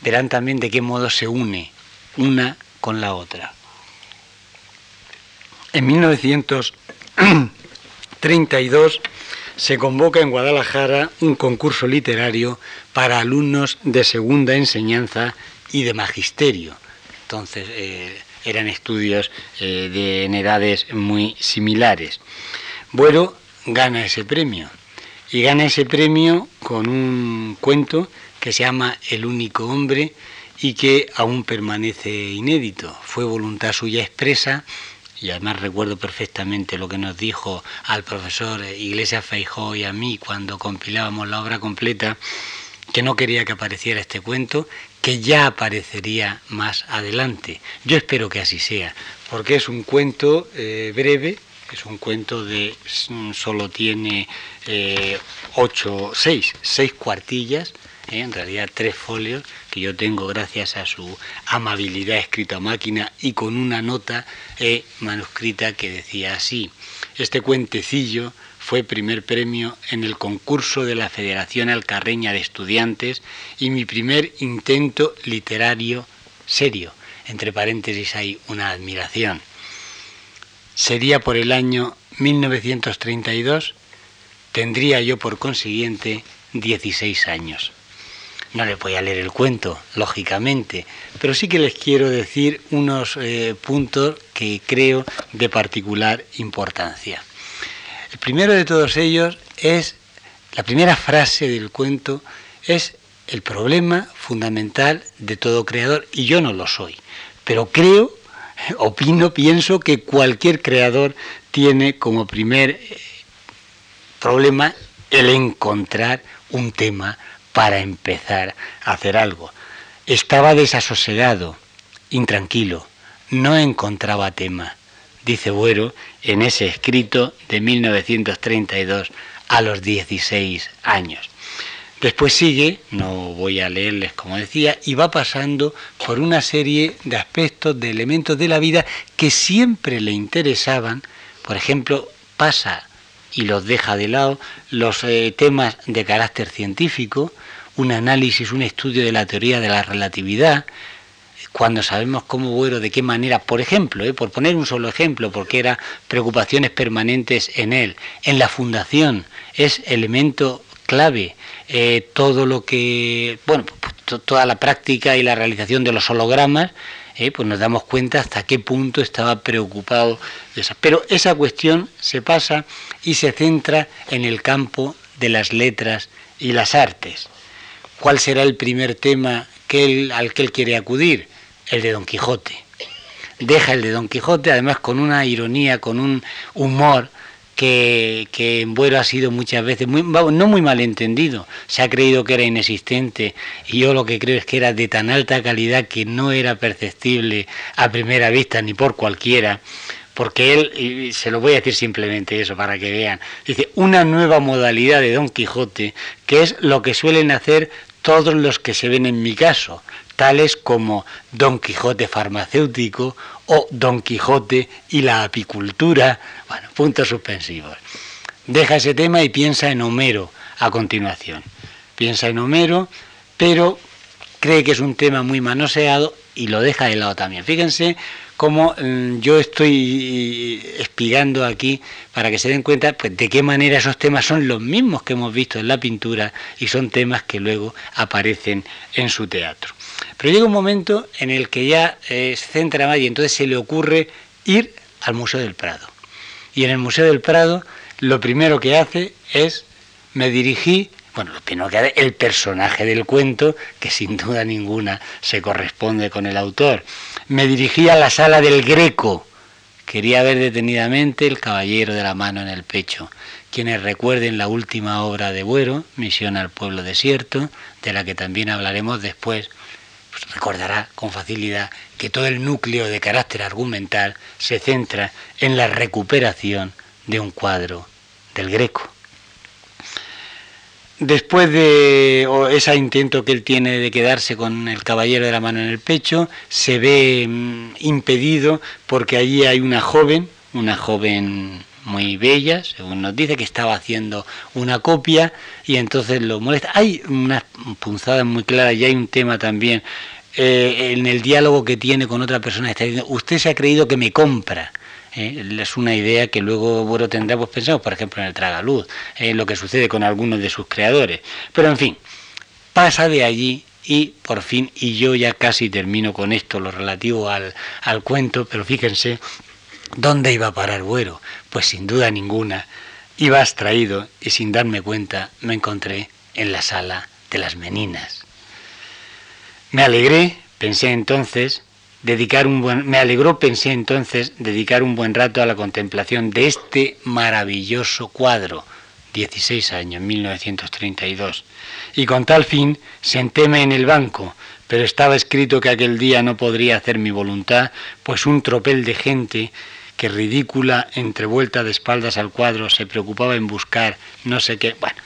Verán también de qué modo se une una con la otra. En 1932 se convoca en Guadalajara un concurso literario para alumnos de segunda enseñanza y de magisterio. Entonces eh, eran estudios eh, de, en edades muy similares. Bueno, gana ese premio y gana ese premio con un cuento que se llama El único hombre y que aún permanece inédito. Fue voluntad suya expresa y además recuerdo perfectamente lo que nos dijo al profesor Iglesias Feijó y a mí cuando compilábamos la obra completa, que no quería que apareciera este cuento, que ya aparecería más adelante. Yo espero que así sea, porque es un cuento eh, breve, es un cuento de mm, solo tiene eh, ocho, seis, seis cuartillas, ¿eh? en realidad tres folios que yo tengo gracias a su amabilidad escrita a máquina y con una nota eh, manuscrita que decía así, este cuentecillo fue primer premio en el concurso de la Federación Alcarreña de Estudiantes y mi primer intento literario serio. Entre paréntesis hay una admiración. Sería por el año 1932, tendría yo por consiguiente 16 años. No les voy a leer el cuento, lógicamente, pero sí que les quiero decir unos eh, puntos que creo de particular importancia. El primero de todos ellos es, la primera frase del cuento es el problema fundamental de todo creador, y yo no lo soy, pero creo, opino, pienso que cualquier creador tiene como primer eh, problema el encontrar un tema para empezar a hacer algo. Estaba desasosegado, intranquilo, no encontraba tema, dice Buero en ese escrito de 1932 a los 16 años. Después sigue, no voy a leerles como decía, y va pasando por una serie de aspectos, de elementos de la vida que siempre le interesaban. Por ejemplo, pasa y los deja de lado los eh, temas de carácter científico, un análisis, un estudio de la teoría de la relatividad, cuando sabemos cómo bueno, de qué manera, por ejemplo, eh, por poner un solo ejemplo, porque eran preocupaciones permanentes en él, en la fundación, es elemento clave, eh, todo lo que, bueno, toda la práctica y la realización de los hologramas, eh, pues nos damos cuenta hasta qué punto estaba preocupado de esa. Pero esa cuestión se pasa y se centra en el campo de las letras y las artes. ¿Cuál será el primer tema que al que él quiere acudir, el de Don Quijote. Deja el de Don Quijote, además con una ironía, con un humor que, que en Buero ha sido muchas veces muy, no muy mal entendido. Se ha creído que era inexistente y yo lo que creo es que era de tan alta calidad que no era perceptible a primera vista ni por cualquiera. Porque él, se lo voy a decir simplemente eso para que vean, dice una nueva modalidad de Don Quijote, que es lo que suelen hacer todos los que se ven en mi caso, tales como Don Quijote farmacéutico o Don Quijote y la apicultura. Bueno, puntos suspensivos. Deja ese tema y piensa en Homero a continuación. Piensa en Homero, pero cree que es un tema muy manoseado y lo deja de lado también. Fíjense cómo mm, yo estoy espigando aquí para que se den cuenta pues, de qué manera esos temas son los mismos que hemos visto en la pintura y son temas que luego aparecen en su teatro. Pero llega un momento en el que ya eh, se centra más y entonces se le ocurre ir al Museo del Prado. Y en el Museo del Prado lo primero que hace es, me dirigí, bueno, lo primero que hace, el personaje del cuento, que sin duda ninguna se corresponde con el autor. Me dirigí a la sala del Greco. Quería ver detenidamente el caballero de la mano en el pecho. Quienes recuerden la última obra de Buero, Misión al pueblo desierto, de la que también hablaremos después, pues recordará con facilidad que todo el núcleo de carácter argumental se centra en la recuperación de un cuadro del Greco. Después de ese intento que él tiene de quedarse con el caballero de la mano en el pecho, se ve mm, impedido porque allí hay una joven, una joven muy bella, según nos dice, que estaba haciendo una copia y entonces lo molesta. Hay unas punzadas muy claras y hay un tema también eh, en el diálogo que tiene con otra persona. Está diciendo, usted se ha creído que me compra. Eh, es una idea que luego bueno, tendrá, pues pensamos, por ejemplo, en el Tragaluz, eh, lo que sucede con algunos de sus creadores. Pero en fin, pasa de allí y por fin, y yo ya casi termino con esto, lo relativo al, al cuento, pero fíjense ¿Dónde iba a parar Buero? Pues sin duda ninguna. Iba abstraído y sin darme cuenta me encontré en la sala de las meninas. Me alegré, pensé entonces, dedicar un buen, me alegró, pensé entonces, dedicar un buen rato a la contemplación de este maravilloso cuadro, 16 años, 1932. Y con tal fin sentéme en el banco, pero estaba escrito que aquel día no podría hacer mi voluntad, pues un tropel de gente que ridícula, entrevuelta de espaldas al cuadro, se preocupaba en buscar no sé qué. Bueno,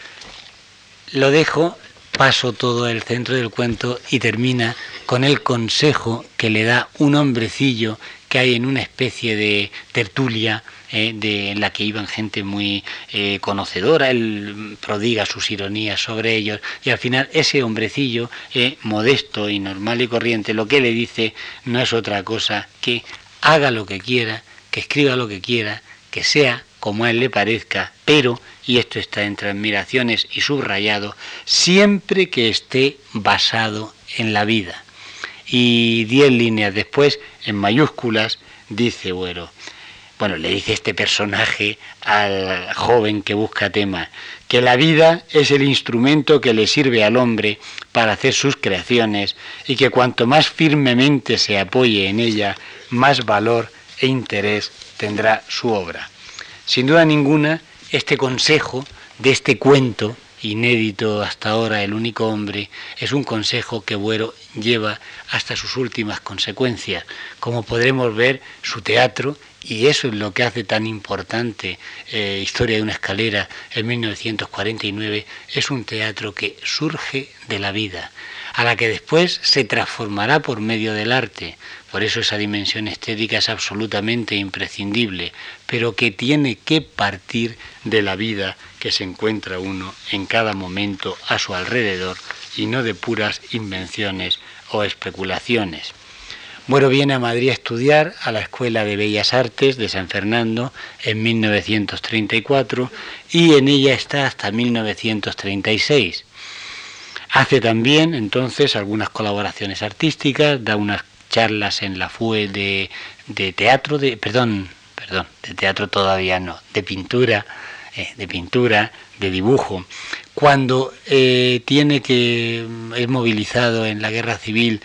lo dejo, paso todo el centro del cuento y termina con el consejo que le da un hombrecillo que hay en una especie de tertulia eh, de la que iban gente muy eh, conocedora, él prodiga sus ironías sobre ellos y al final ese hombrecillo eh, modesto y normal y corriente lo que le dice no es otra cosa que haga lo que quiera que escriba lo que quiera, que sea como a él le parezca, pero, y esto está entre admiraciones y subrayado, siempre que esté basado en la vida. Y diez líneas después, en mayúsculas, dice Buero, bueno, le dice este personaje al joven que busca tema, que la vida es el instrumento que le sirve al hombre para hacer sus creaciones y que cuanto más firmemente se apoye en ella, más valor e interés tendrá su obra. Sin duda ninguna, este consejo de este cuento, inédito hasta ahora, El único hombre, es un consejo que Buero lleva hasta sus últimas consecuencias. Como podremos ver, su teatro, y eso es lo que hace tan importante eh, Historia de una escalera en 1949, es un teatro que surge de la vida, a la que después se transformará por medio del arte, por eso esa dimensión estética es absolutamente imprescindible, pero que tiene que partir de la vida que se encuentra uno en cada momento a su alrededor y no de puras invenciones o especulaciones. Bueno, viene a Madrid a estudiar a la Escuela de Bellas Artes de San Fernando en 1934 y en ella está hasta 1936. Hace también entonces algunas colaboraciones artísticas, da unas charlas en la FUE de, de teatro, de, perdón, perdón, de teatro todavía no, de pintura, eh, de pintura, de dibujo. cuando eh, tiene que es movilizado en la guerra civil,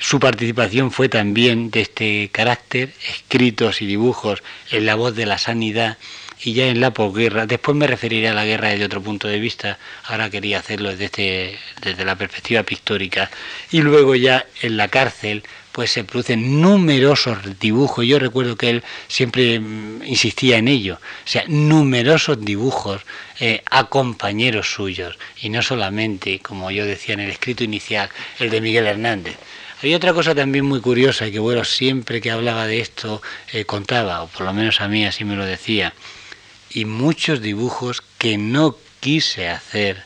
su participación fue también de este carácter, escritos y dibujos en la voz de la sanidad y ya en la posguerra. Después me referiré a la guerra desde otro punto de vista, ahora quería hacerlo desde, desde la perspectiva pictórica. Y luego ya en la cárcel, pues se producen numerosos dibujos. Yo recuerdo que él siempre mm, insistía en ello, o sea, numerosos dibujos eh, a compañeros suyos, y no solamente, como yo decía en el escrito inicial, el de Miguel Hernández. Hay otra cosa también muy curiosa que bueno, siempre que hablaba de esto eh, contaba, o por lo menos a mí así me lo decía, y muchos dibujos que no quise hacer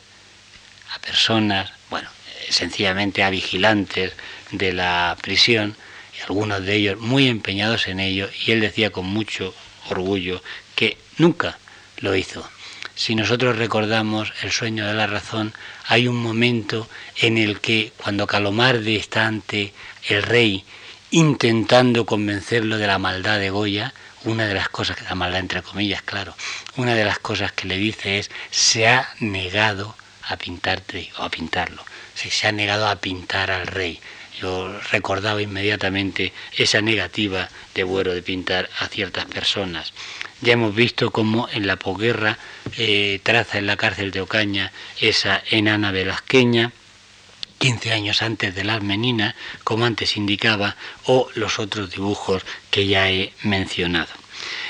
a personas, bueno, sencillamente a vigilantes de la prisión, y algunos de ellos muy empeñados en ello, y él decía con mucho orgullo que nunca lo hizo. Si nosotros recordamos el sueño de la razón, hay un momento en el que cuando Calomarde está ante el rey intentando convencerlo de la maldad de Goya, una de las cosas, que la maldad entre comillas, claro, una de las cosas que le dice es, se ha negado a pintarte o a pintarlo, se ha negado a pintar al rey. Recordaba inmediatamente esa negativa de Buero de pintar a ciertas personas. Ya hemos visto cómo en la posguerra eh, traza en la cárcel de Ocaña esa enana velasqueña, 15 años antes de las meninas, como antes indicaba, o los otros dibujos que ya he mencionado.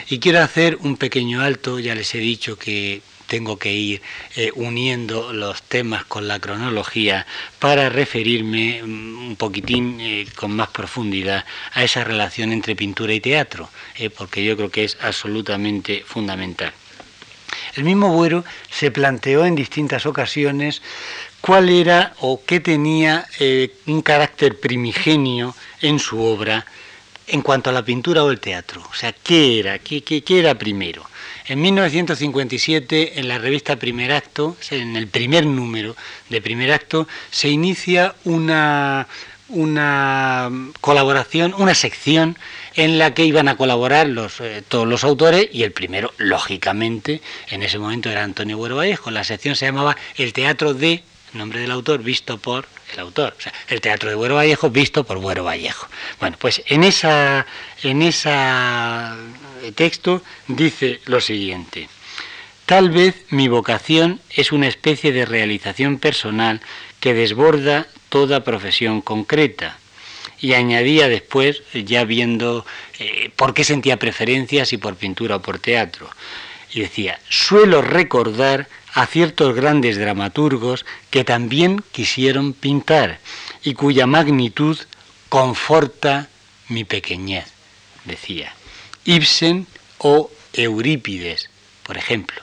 Y quiero hacer un pequeño alto, ya les he dicho que tengo que ir eh, uniendo los temas con la cronología para referirme mm, un poquitín eh, con más profundidad a esa relación entre pintura y teatro, eh, porque yo creo que es absolutamente fundamental. El mismo Buero se planteó en distintas ocasiones cuál era o qué tenía un carácter primigenio en su obra en cuanto a la pintura o el teatro. O sea, ¿qué era? ¿Qué, qué, era primero? En 1957, en la revista Primer Acto, en el primer número de Primer Acto, se inicia una, una colaboración, una sección en la que iban a colaborar los, eh, todos los autores y el primero, lógicamente, en ese momento era Antonio Buero Vallejo. La sección se llamaba El Teatro de nombre del autor visto por el autor, o sea, el teatro de Buero Vallejo visto por Buero Vallejo. Bueno, pues en esa en ese texto dice lo siguiente: Tal vez mi vocación es una especie de realización personal que desborda toda profesión concreta. Y añadía después, ya viendo eh, por qué sentía preferencias y por pintura o por teatro. Y decía, suelo recordar a ciertos grandes dramaturgos que también quisieron pintar y cuya magnitud conforta mi pequeñez, decía. Ibsen o Eurípides, por ejemplo.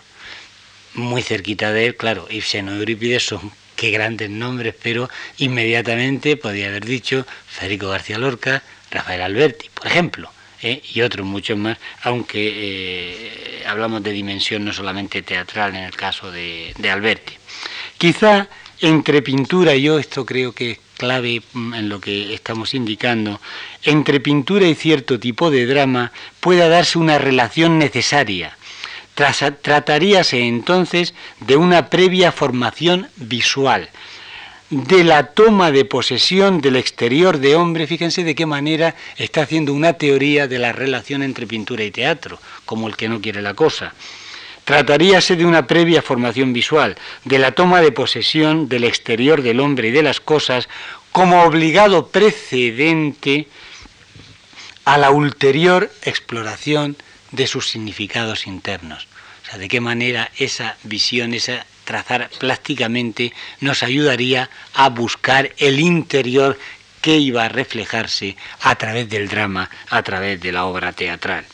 Muy cerquita de él, claro, Ibsen o Eurípides son qué grandes nombres, pero inmediatamente podía haber dicho Federico García Lorca, Rafael Alberti, por ejemplo. ¿Eh? y otros muchos más, aunque eh, hablamos de dimensión no solamente teatral en el caso de, de Alberti. Quizá entre pintura, yo esto creo que es clave mm, en lo que estamos indicando, entre pintura y cierto tipo de drama pueda darse una relación necesaria. Trataríase entonces de una previa formación visual, de la toma de posesión del exterior de hombre, fíjense de qué manera está haciendo una teoría de la relación entre pintura y teatro, como el que no quiere la cosa. Trataríase de una previa formación visual, de la toma de posesión del exterior del hombre y de las cosas como obligado precedente a la ulterior exploración de sus significados internos. O sea, de qué manera esa visión, esa trazar plásticamente nos ayudaría a buscar el interior que iba a reflejarse a través del drama, a través de la obra teatral.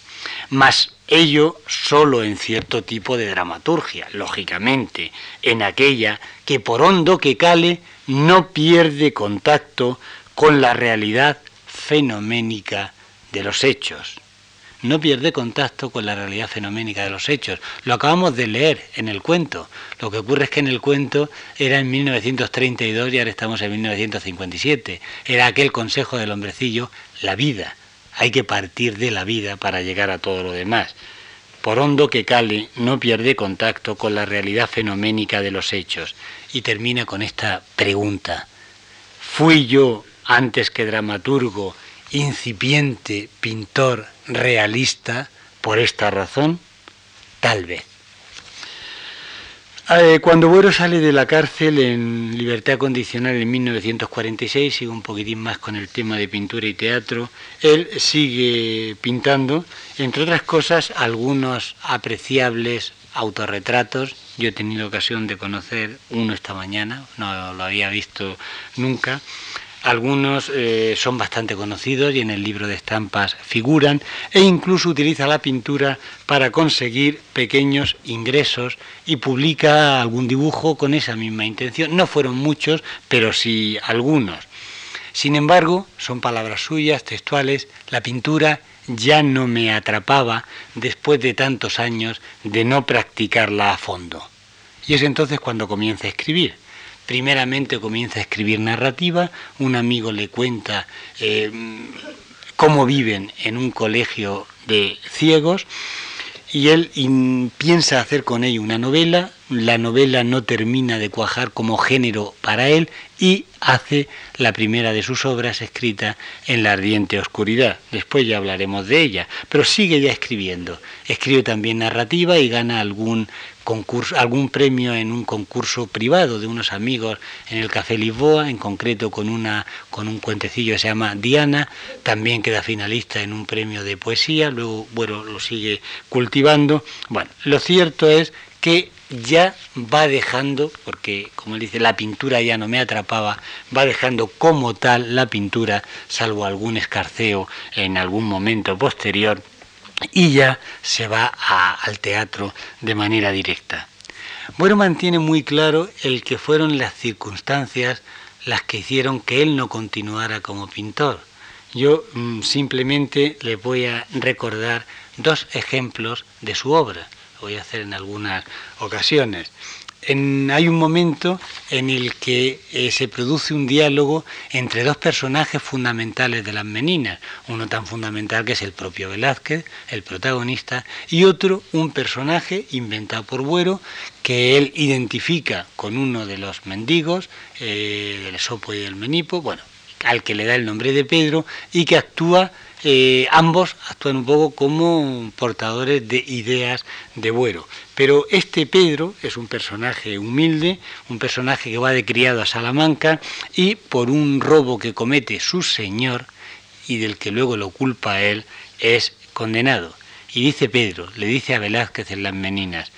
Mas ello solo en cierto tipo de dramaturgia, lógicamente, en aquella que por hondo que cale no pierde contacto con la realidad fenoménica de los hechos no pierde contacto con la realidad fenoménica de los hechos. Lo acabamos de leer en el cuento. Lo que ocurre es que en el cuento era en 1932 y ahora estamos en 1957. Era aquel consejo del hombrecillo, la vida. Hay que partir de la vida para llegar a todo lo demás. por hondo que cale, no pierde contacto con la realidad fenoménica de los hechos. Y termina con esta pregunta. ¿Fui yo, antes que dramaturgo, incipiente pintor realista por esta razón? Tal vez. Eh, cuando Buero sale de la cárcel en libertad condicional en 1946, sigue un poquitín más con el tema de pintura y teatro, él sigue pintando, entre otras cosas, algunos apreciables autorretratos. Yo he tenido ocasión de conocer uno esta mañana, no lo había visto nunca. Algunos eh, son bastante conocidos y en el libro de estampas figuran e incluso utiliza la pintura para conseguir pequeños ingresos y publica algún dibujo con esa misma intención. No fueron muchos, pero sí algunos. Sin embargo, son palabras suyas, textuales, la pintura ya no me atrapaba después de tantos años de no practicarla a fondo. Y es entonces cuando comienza a escribir Primeramente comienza a escribir narrativa, un amigo le cuenta eh, cómo viven en un colegio de ciegos y él piensa hacer con ello una novela, la novela no termina de cuajar como género para él y hace la primera de sus obras escrita en la ardiente oscuridad. Después ya hablaremos de ella, pero sigue ya escribiendo. Escribe también narrativa y gana algún algún premio en un concurso privado de unos amigos en el Café Lisboa, en concreto con una con un cuentecillo que se llama Diana, también queda finalista en un premio de poesía, luego bueno, lo sigue cultivando. Bueno, lo cierto es que ya va dejando, porque como él dice, la pintura ya no me atrapaba, va dejando como tal la pintura, salvo algún escarceo en algún momento posterior, y ya se va al teatro de manera directa. Bueno mantiene muy claro el que fueron las circunstancias las que hicieron que él no continuara como pintor. Yo mm, simplemente le voy a recordar dos ejemplos de su obra. Lo voy a hacer en algunas ocasiones hay un momento en el que eh, se produce un diálogo entre dos personajes fundamentales de las meninas, uno tan fundamental que es el propio Velázquez, el protagonista, y otro, un personaje inventado por Buero, que él identifica con uno de los mendigos, eh, del Sopo y del Menipo, bueno, al que le da el nombre de Pedro, y que actúa eh, ambos actúan un poco como portadores de ideas de Buero. Pero este Pedro es un personaje humilde, un personaje que va de criado a Salamanca y por un robo que comete su señor y del que luego lo culpa a él, es condenado. Y dice Pedro, le dice a Velázquez en las Meninas,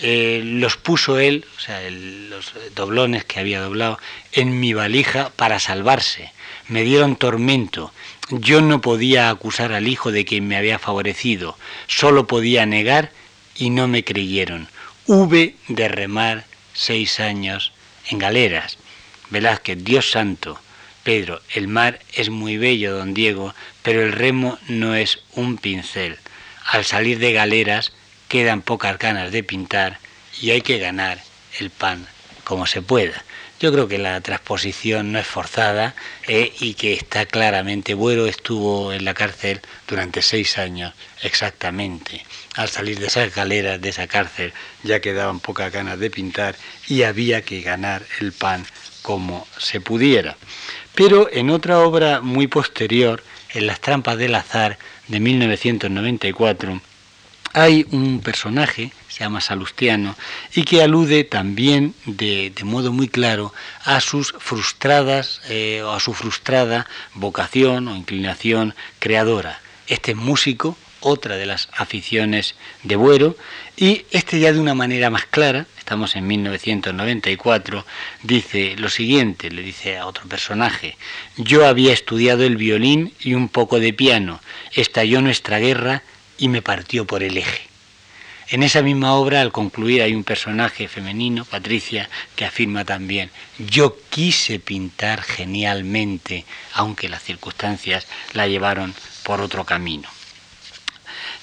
eh, los puso él, o sea, los doblones que había doblado, en mi valija para salvarse. Me dieron tormento yo no podía acusar al hijo de quien me había favorecido, solo podía negar y no me creyeron. Hube de remar seis años en galeras. Velázquez, Dios santo. Pedro, el mar es muy bello, don Diego, pero el remo no es un pincel. Al salir de galeras quedan pocas ganas de pintar y hay que ganar el pan como se pueda. Yo creo que la transposición no es forzada eh, y que está claramente. Buero estuvo en la cárcel durante seis años exactamente. Al salir de esas galeras, de esa cárcel, ya quedaban pocas ganas de pintar y había que ganar el pan como se pudiera. Pero en otra obra muy posterior, en Las trampas del azar de 1994, hay un personaje, se llama Salustiano, y que alude también de, modo muy claro a sus frustradas eh, o a su frustrada vocación o inclinación creadora. Este músico, otra de las aficiones de Buero, y este ya de una manera más clara, estamos en 1994, dice lo siguiente, le dice a otro personaje, yo había estudiado el violín y un poco de piano, estalló nuestra guerra y me partió por el eje. En esa misma obra, al concluir, hay un personaje femenino, Patricia, que afirma también, yo quise pintar genialmente, aunque las circunstancias la llevaron por otro camino.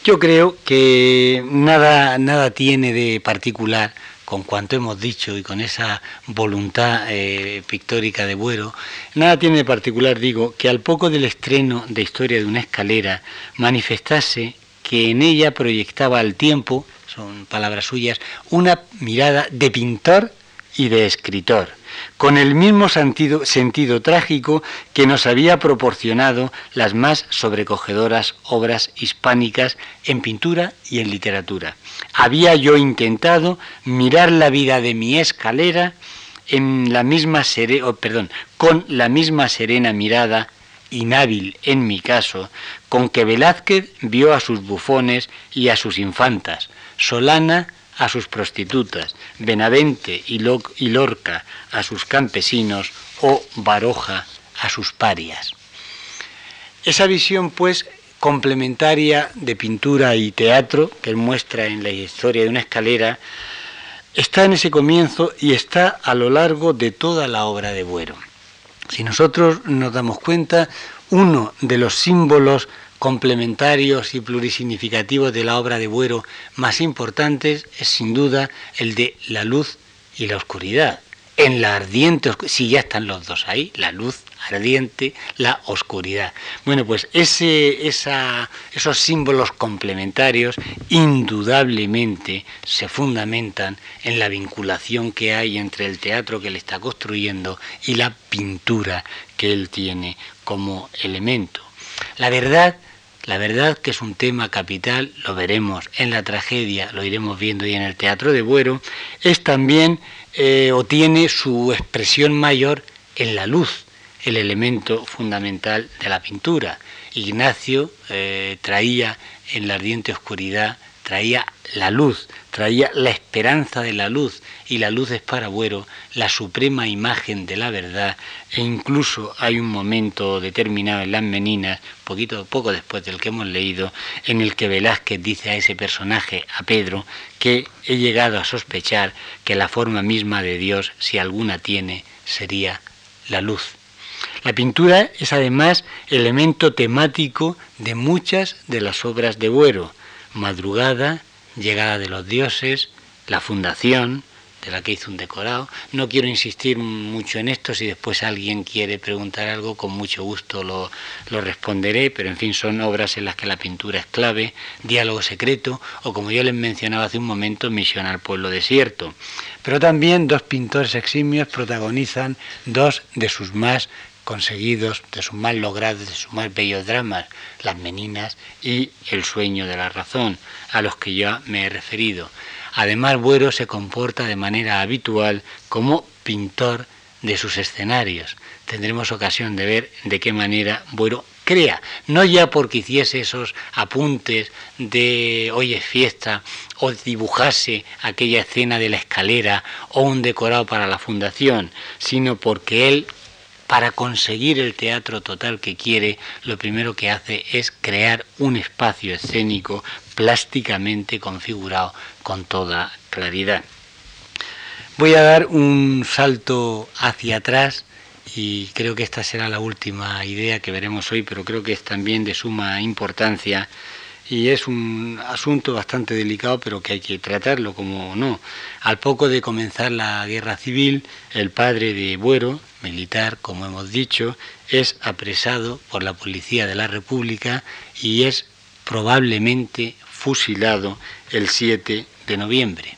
Yo creo que nada, nada tiene de particular con cuanto hemos dicho y con esa voluntad eh, pictórica de Buero, nada tiene de particular, digo, que al poco del estreno de Historia de una escalera manifestase que en ella proyectaba al tiempo, son palabras suyas, una mirada de pintor y de escritor, con el mismo sentido, trágico que nos había proporcionado las más sobrecogedoras obras hispánicas en pintura y en literatura. Había yo intentado mirar la vida de mi escalera en la misma oh, perdón, con la misma serena mirada inhábil en mi caso, con que Velázquez vio a sus bufones y a sus infantas, Solana a sus prostitutas, Benavente y, Lorca a sus campesinos o Baroja a sus parias. Esa visión, pues, complementaria de pintura y teatro, que él muestra en la historia de una escalera, está en ese comienzo y está a lo largo de toda la obra de Buero. Si nosotros nos damos cuenta, uno de los símbolos complementarios y plurisignificativos de la obra de Buero más importantes es sin duda el de la luz y la oscuridad. En la ardiente, si ya están los dos ahí, la luz ardiente, la oscuridad. Bueno, pues ese, esos símbolos complementarios indudablemente se fundamentan en la vinculación que hay entre el teatro que él está construyendo y la pintura que él tiene como elemento. La verdad la verdad que es un tema capital, lo veremos en la tragedia, lo iremos viendo y en el teatro de Buero, es también eh, o tiene su expresión mayor en la luz, el elemento fundamental de la pintura. Ignacio eh, traía en la ardiente oscuridad, traía la luz, traía la esperanza de la luz, y la luz es para Buero la suprema imagen de la verdad, e incluso hay un momento determinado en las meninas, poquito poco después del que hemos leído, en el que Velázquez dice a ese personaje, a Pedro, que he llegado a sospechar que la forma misma de Dios, si alguna tiene, sería la luz. La pintura es además elemento temático de muchas de las obras de Buero, Madrugada, Llegada de los Dioses, La Fundación, de la que hizo un decorado. No quiero insistir mucho en esto, si después alguien quiere preguntar algo, con mucho gusto lo, lo, responderé, pero en fin, son obras en las que la pintura es clave, diálogo secreto, o como yo les mencionaba hace un momento, misión al pueblo desierto. Pero también dos pintores eximios protagonizan dos de sus más conseguidos, de sus más logrados, de sus más bellos dramas, Las Meninas y El sueño de la razón, a los que ya me he referido. Además, Buero se comporta de manera habitual como pintor de sus escenarios. Tendremos ocasión de ver de qué manera Buero crea, no ya porque hiciese esos apuntes de hoy es fiesta o dibujase aquella escena de la escalera o un decorado para la fundación, sino porque él para conseguir el teatro total que quiere, lo primero que hace es crear un espacio escénico plásticamente configurado con toda claridad. Voy a dar un salto hacia atrás y creo que esta será la última idea que veremos hoy, pero creo que es también de suma importancia y es un asunto bastante delicado, pero que hay que tratarlo como no. Al poco de comenzar la guerra civil, el padre de Buero, militar, como hemos dicho, es apresado por la policía de la República y es probablemente fusilado el 7 de noviembre.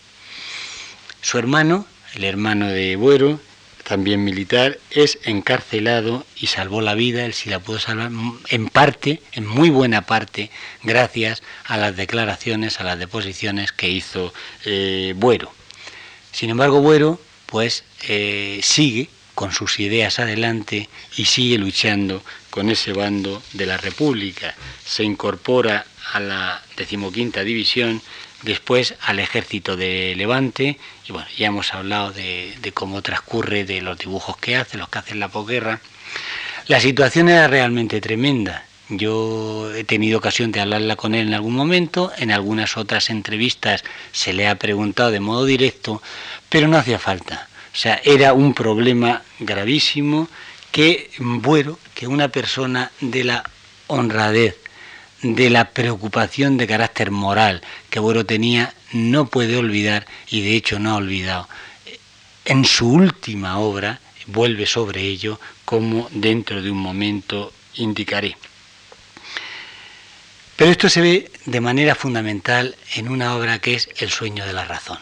Su hermano, el hermano de Buero, también militar, es encarcelado y salvó la vida, él sí la pudo salvar en parte, en muy buena parte, gracias a las declaraciones, a las deposiciones que hizo eh, Buero. Sin embargo, Buero, pues, eh, sigue con sus ideas adelante y sigue luchando con ese bando de la República. Se incorpora a la decimoquinta división después al ejército de Levante, y bueno, ya hemos hablado de, cómo transcurre, de los dibujos que hace, los que hace en la posguerra. La situación era realmente tremenda. Yo he tenido ocasión de hablarla con él en algún momento, en algunas otras entrevistas se le ha preguntado de modo directo, pero no hacía falta. O sea, era un problema gravísimo que, bueno, que una persona de la honradez, de la preocupación de carácter moral que Buero tenía, no puede olvidar y de hecho no ha olvidado. En su última obra vuelve sobre ello como dentro de un momento indicaré. Pero esto se ve de manera fundamental en una obra que es El sueño de la razón.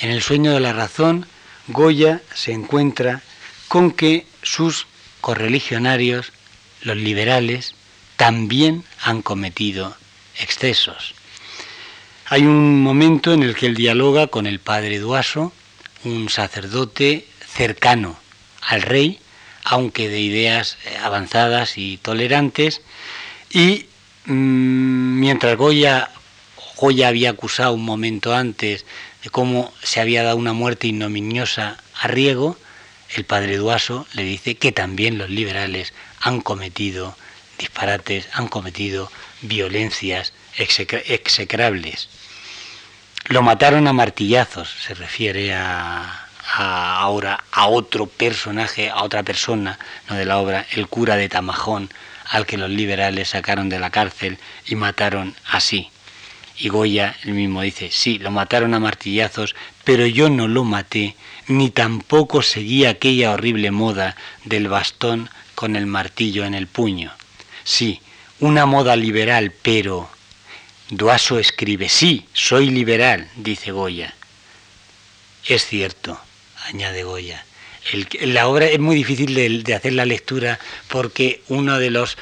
En el sueño de la razón, Goya se encuentra con que sus correligionarios, los liberales, también han cometido excesos. Hay un momento en el que él dialoga con el padre Duaso, un sacerdote cercano al rey, aunque de ideas eh, avanzadas y tolerantes, y mm, mientras Goya, Goya había acusado un momento antes de cómo se había dado una muerte ignominiosa a Riego, el padre Duaso le dice que también los liberales han cometido disparates, han cometido violencias execrables. Lo mataron a martillazos, se refiere a, ahora a otro personaje, a otra persona no de la obra, el cura de Tamajón, al que los liberales sacaron de la cárcel y mataron así. Y Goya el mismo dice, sí, lo mataron a martillazos, pero yo no lo maté, ni tampoco seguí aquella horrible moda del bastón con el martillo en el puño. Sí, una moda liberal, pero... Duaso escribe, sí, soy liberal, dice Goya. Es cierto, añade Goya. la obra es muy difícil de, hacer la lectura porque uno de los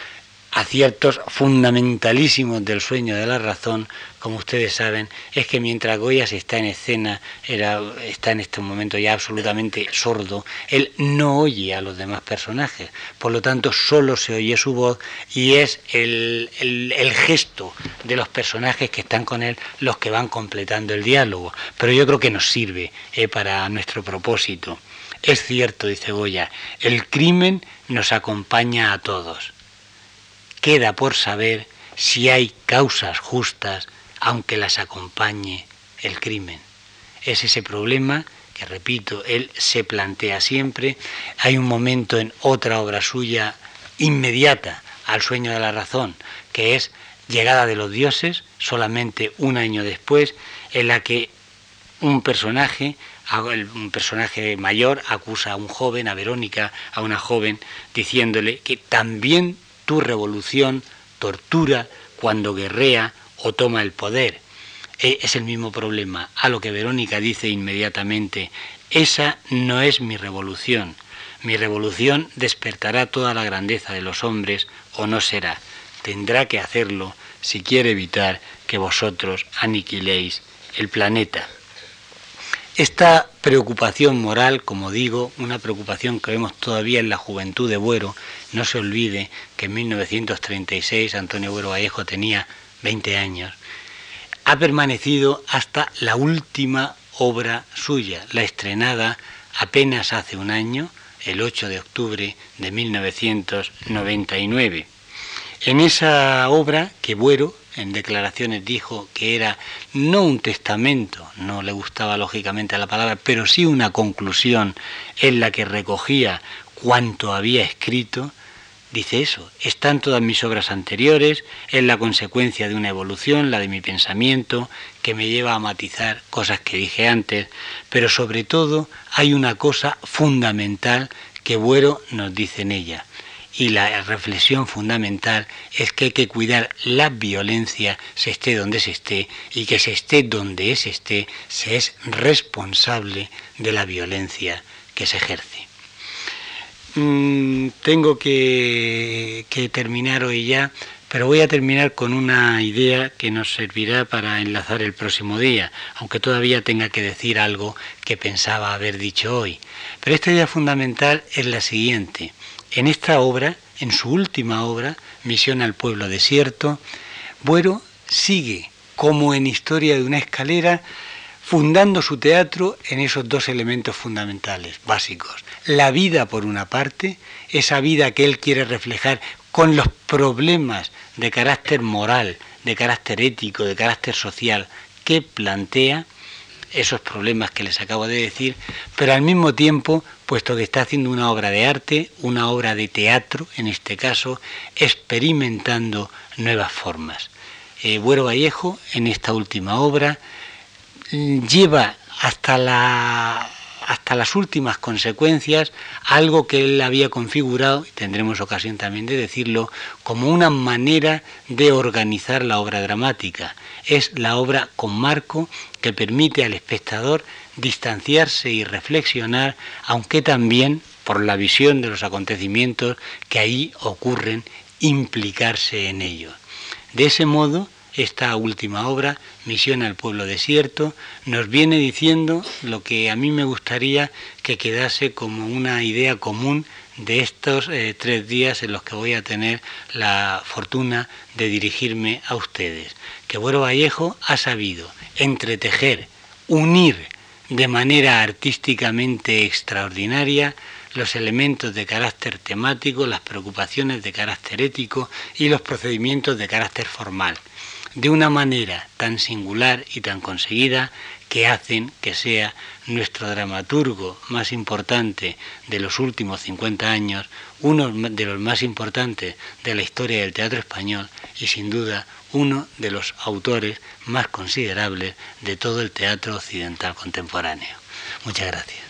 aciertos fundamentalísimos del sueño de la razón, como ustedes saben, es que mientras Goya está en escena, está en este momento ya absolutamente sordo, él no oye a los demás personajes, por lo tanto solo se oye su voz y es el, gesto de los personajes que están con él los que van completando el diálogo, pero yo creo que nos sirve eh, para nuestro propósito. Es cierto, dice Goya, el crimen nos acompaña a todos. Queda por saber si hay causas justas aunque las acompañe el crimen. Es ese problema que, repito, él se plantea siempre. Hay un momento en otra obra suya inmediata al sueño de la razón, que es Llegada de los dioses, solamente un año después, en la que un personaje, un personaje mayor, acusa a un joven, a Verónica, a una joven, diciéndole que también tu revolución tortura cuando guerrea o toma el poder. E, es el mismo problema. A lo que Verónica dice inmediatamente, esa no es mi revolución. Mi revolución despertará toda la grandeza de los hombres o no será. Tendrá que hacerlo si quiere evitar que vosotros aniquiléis el planeta. Esta preocupación moral, como digo, una preocupación que vemos todavía en la juventud de Buero, no se olvide que en 1936 Antonio Buero Vallejo tenía 20 años, ha permanecido hasta la última obra suya, la estrenada apenas hace un año, el 8 de octubre de 1999. En esa obra que Buero en declaraciones dijo que era no un testamento, no le gustaba lógicamente la palabra, pero sí una conclusión en la que recogía cuanto había escrito, dice eso, están todas mis obras anteriores, es la consecuencia de una evolución, la de mi pensamiento, que me lleva a matizar cosas que dije antes, pero sobre todo hay una cosa fundamental que Buero nos dice en ella, y la reflexión fundamental es que hay que cuidar la violencia, se esté donde se esté, y que se esté donde se esté, se es responsable de la violencia que se ejerce. Mm, tengo que, que terminar hoy ya, pero voy a terminar con una idea que nos servirá para enlazar el próximo día, aunque todavía tenga que decir algo que pensaba haber dicho hoy. Pero esta idea fundamental es la siguiente. En esta obra, en su última obra, Misión al pueblo desierto, Buero sigue, como en Historia de una escalera, fundando su teatro en esos dos elementos fundamentales, básicos. La vida, por una parte, esa vida que él quiere reflejar con los problemas de carácter moral, de carácter ético, de carácter social que plantea, esos problemas que les acabo de decir, pero al mismo tiempo, puesto que está haciendo una obra de arte, una obra de teatro, en este caso, experimentando nuevas formas. Eh, Buero Vallejo, en esta última obra, lleva hasta la hasta las últimas consecuencias algo que él había configurado, y tendremos ocasión también de decirlo, como una manera de organizar la obra dramática. Es la obra con marco que permite al espectador distanciarse y reflexionar, aunque también, por la visión de los acontecimientos que ahí ocurren, implicarse en ellos. De ese modo, esta última obra, Misión al pueblo desierto, nos viene diciendo lo que a mí me gustaría que quedase como una idea común de estos eh, tres días en los que voy a tener la fortuna de dirigirme a ustedes. Que Buero Vallejo ha sabido entretejer, unir de manera artísticamente extraordinaria los elementos de carácter temático, las preocupaciones de carácter ético y los procedimientos de carácter formal de una manera tan singular y tan conseguida que hacen que sea nuestro dramaturgo más importante de los últimos 50 años, uno de los más importantes de la historia del teatro español y sin duda uno de los autores más considerables de todo el teatro occidental contemporáneo. Muchas gracias.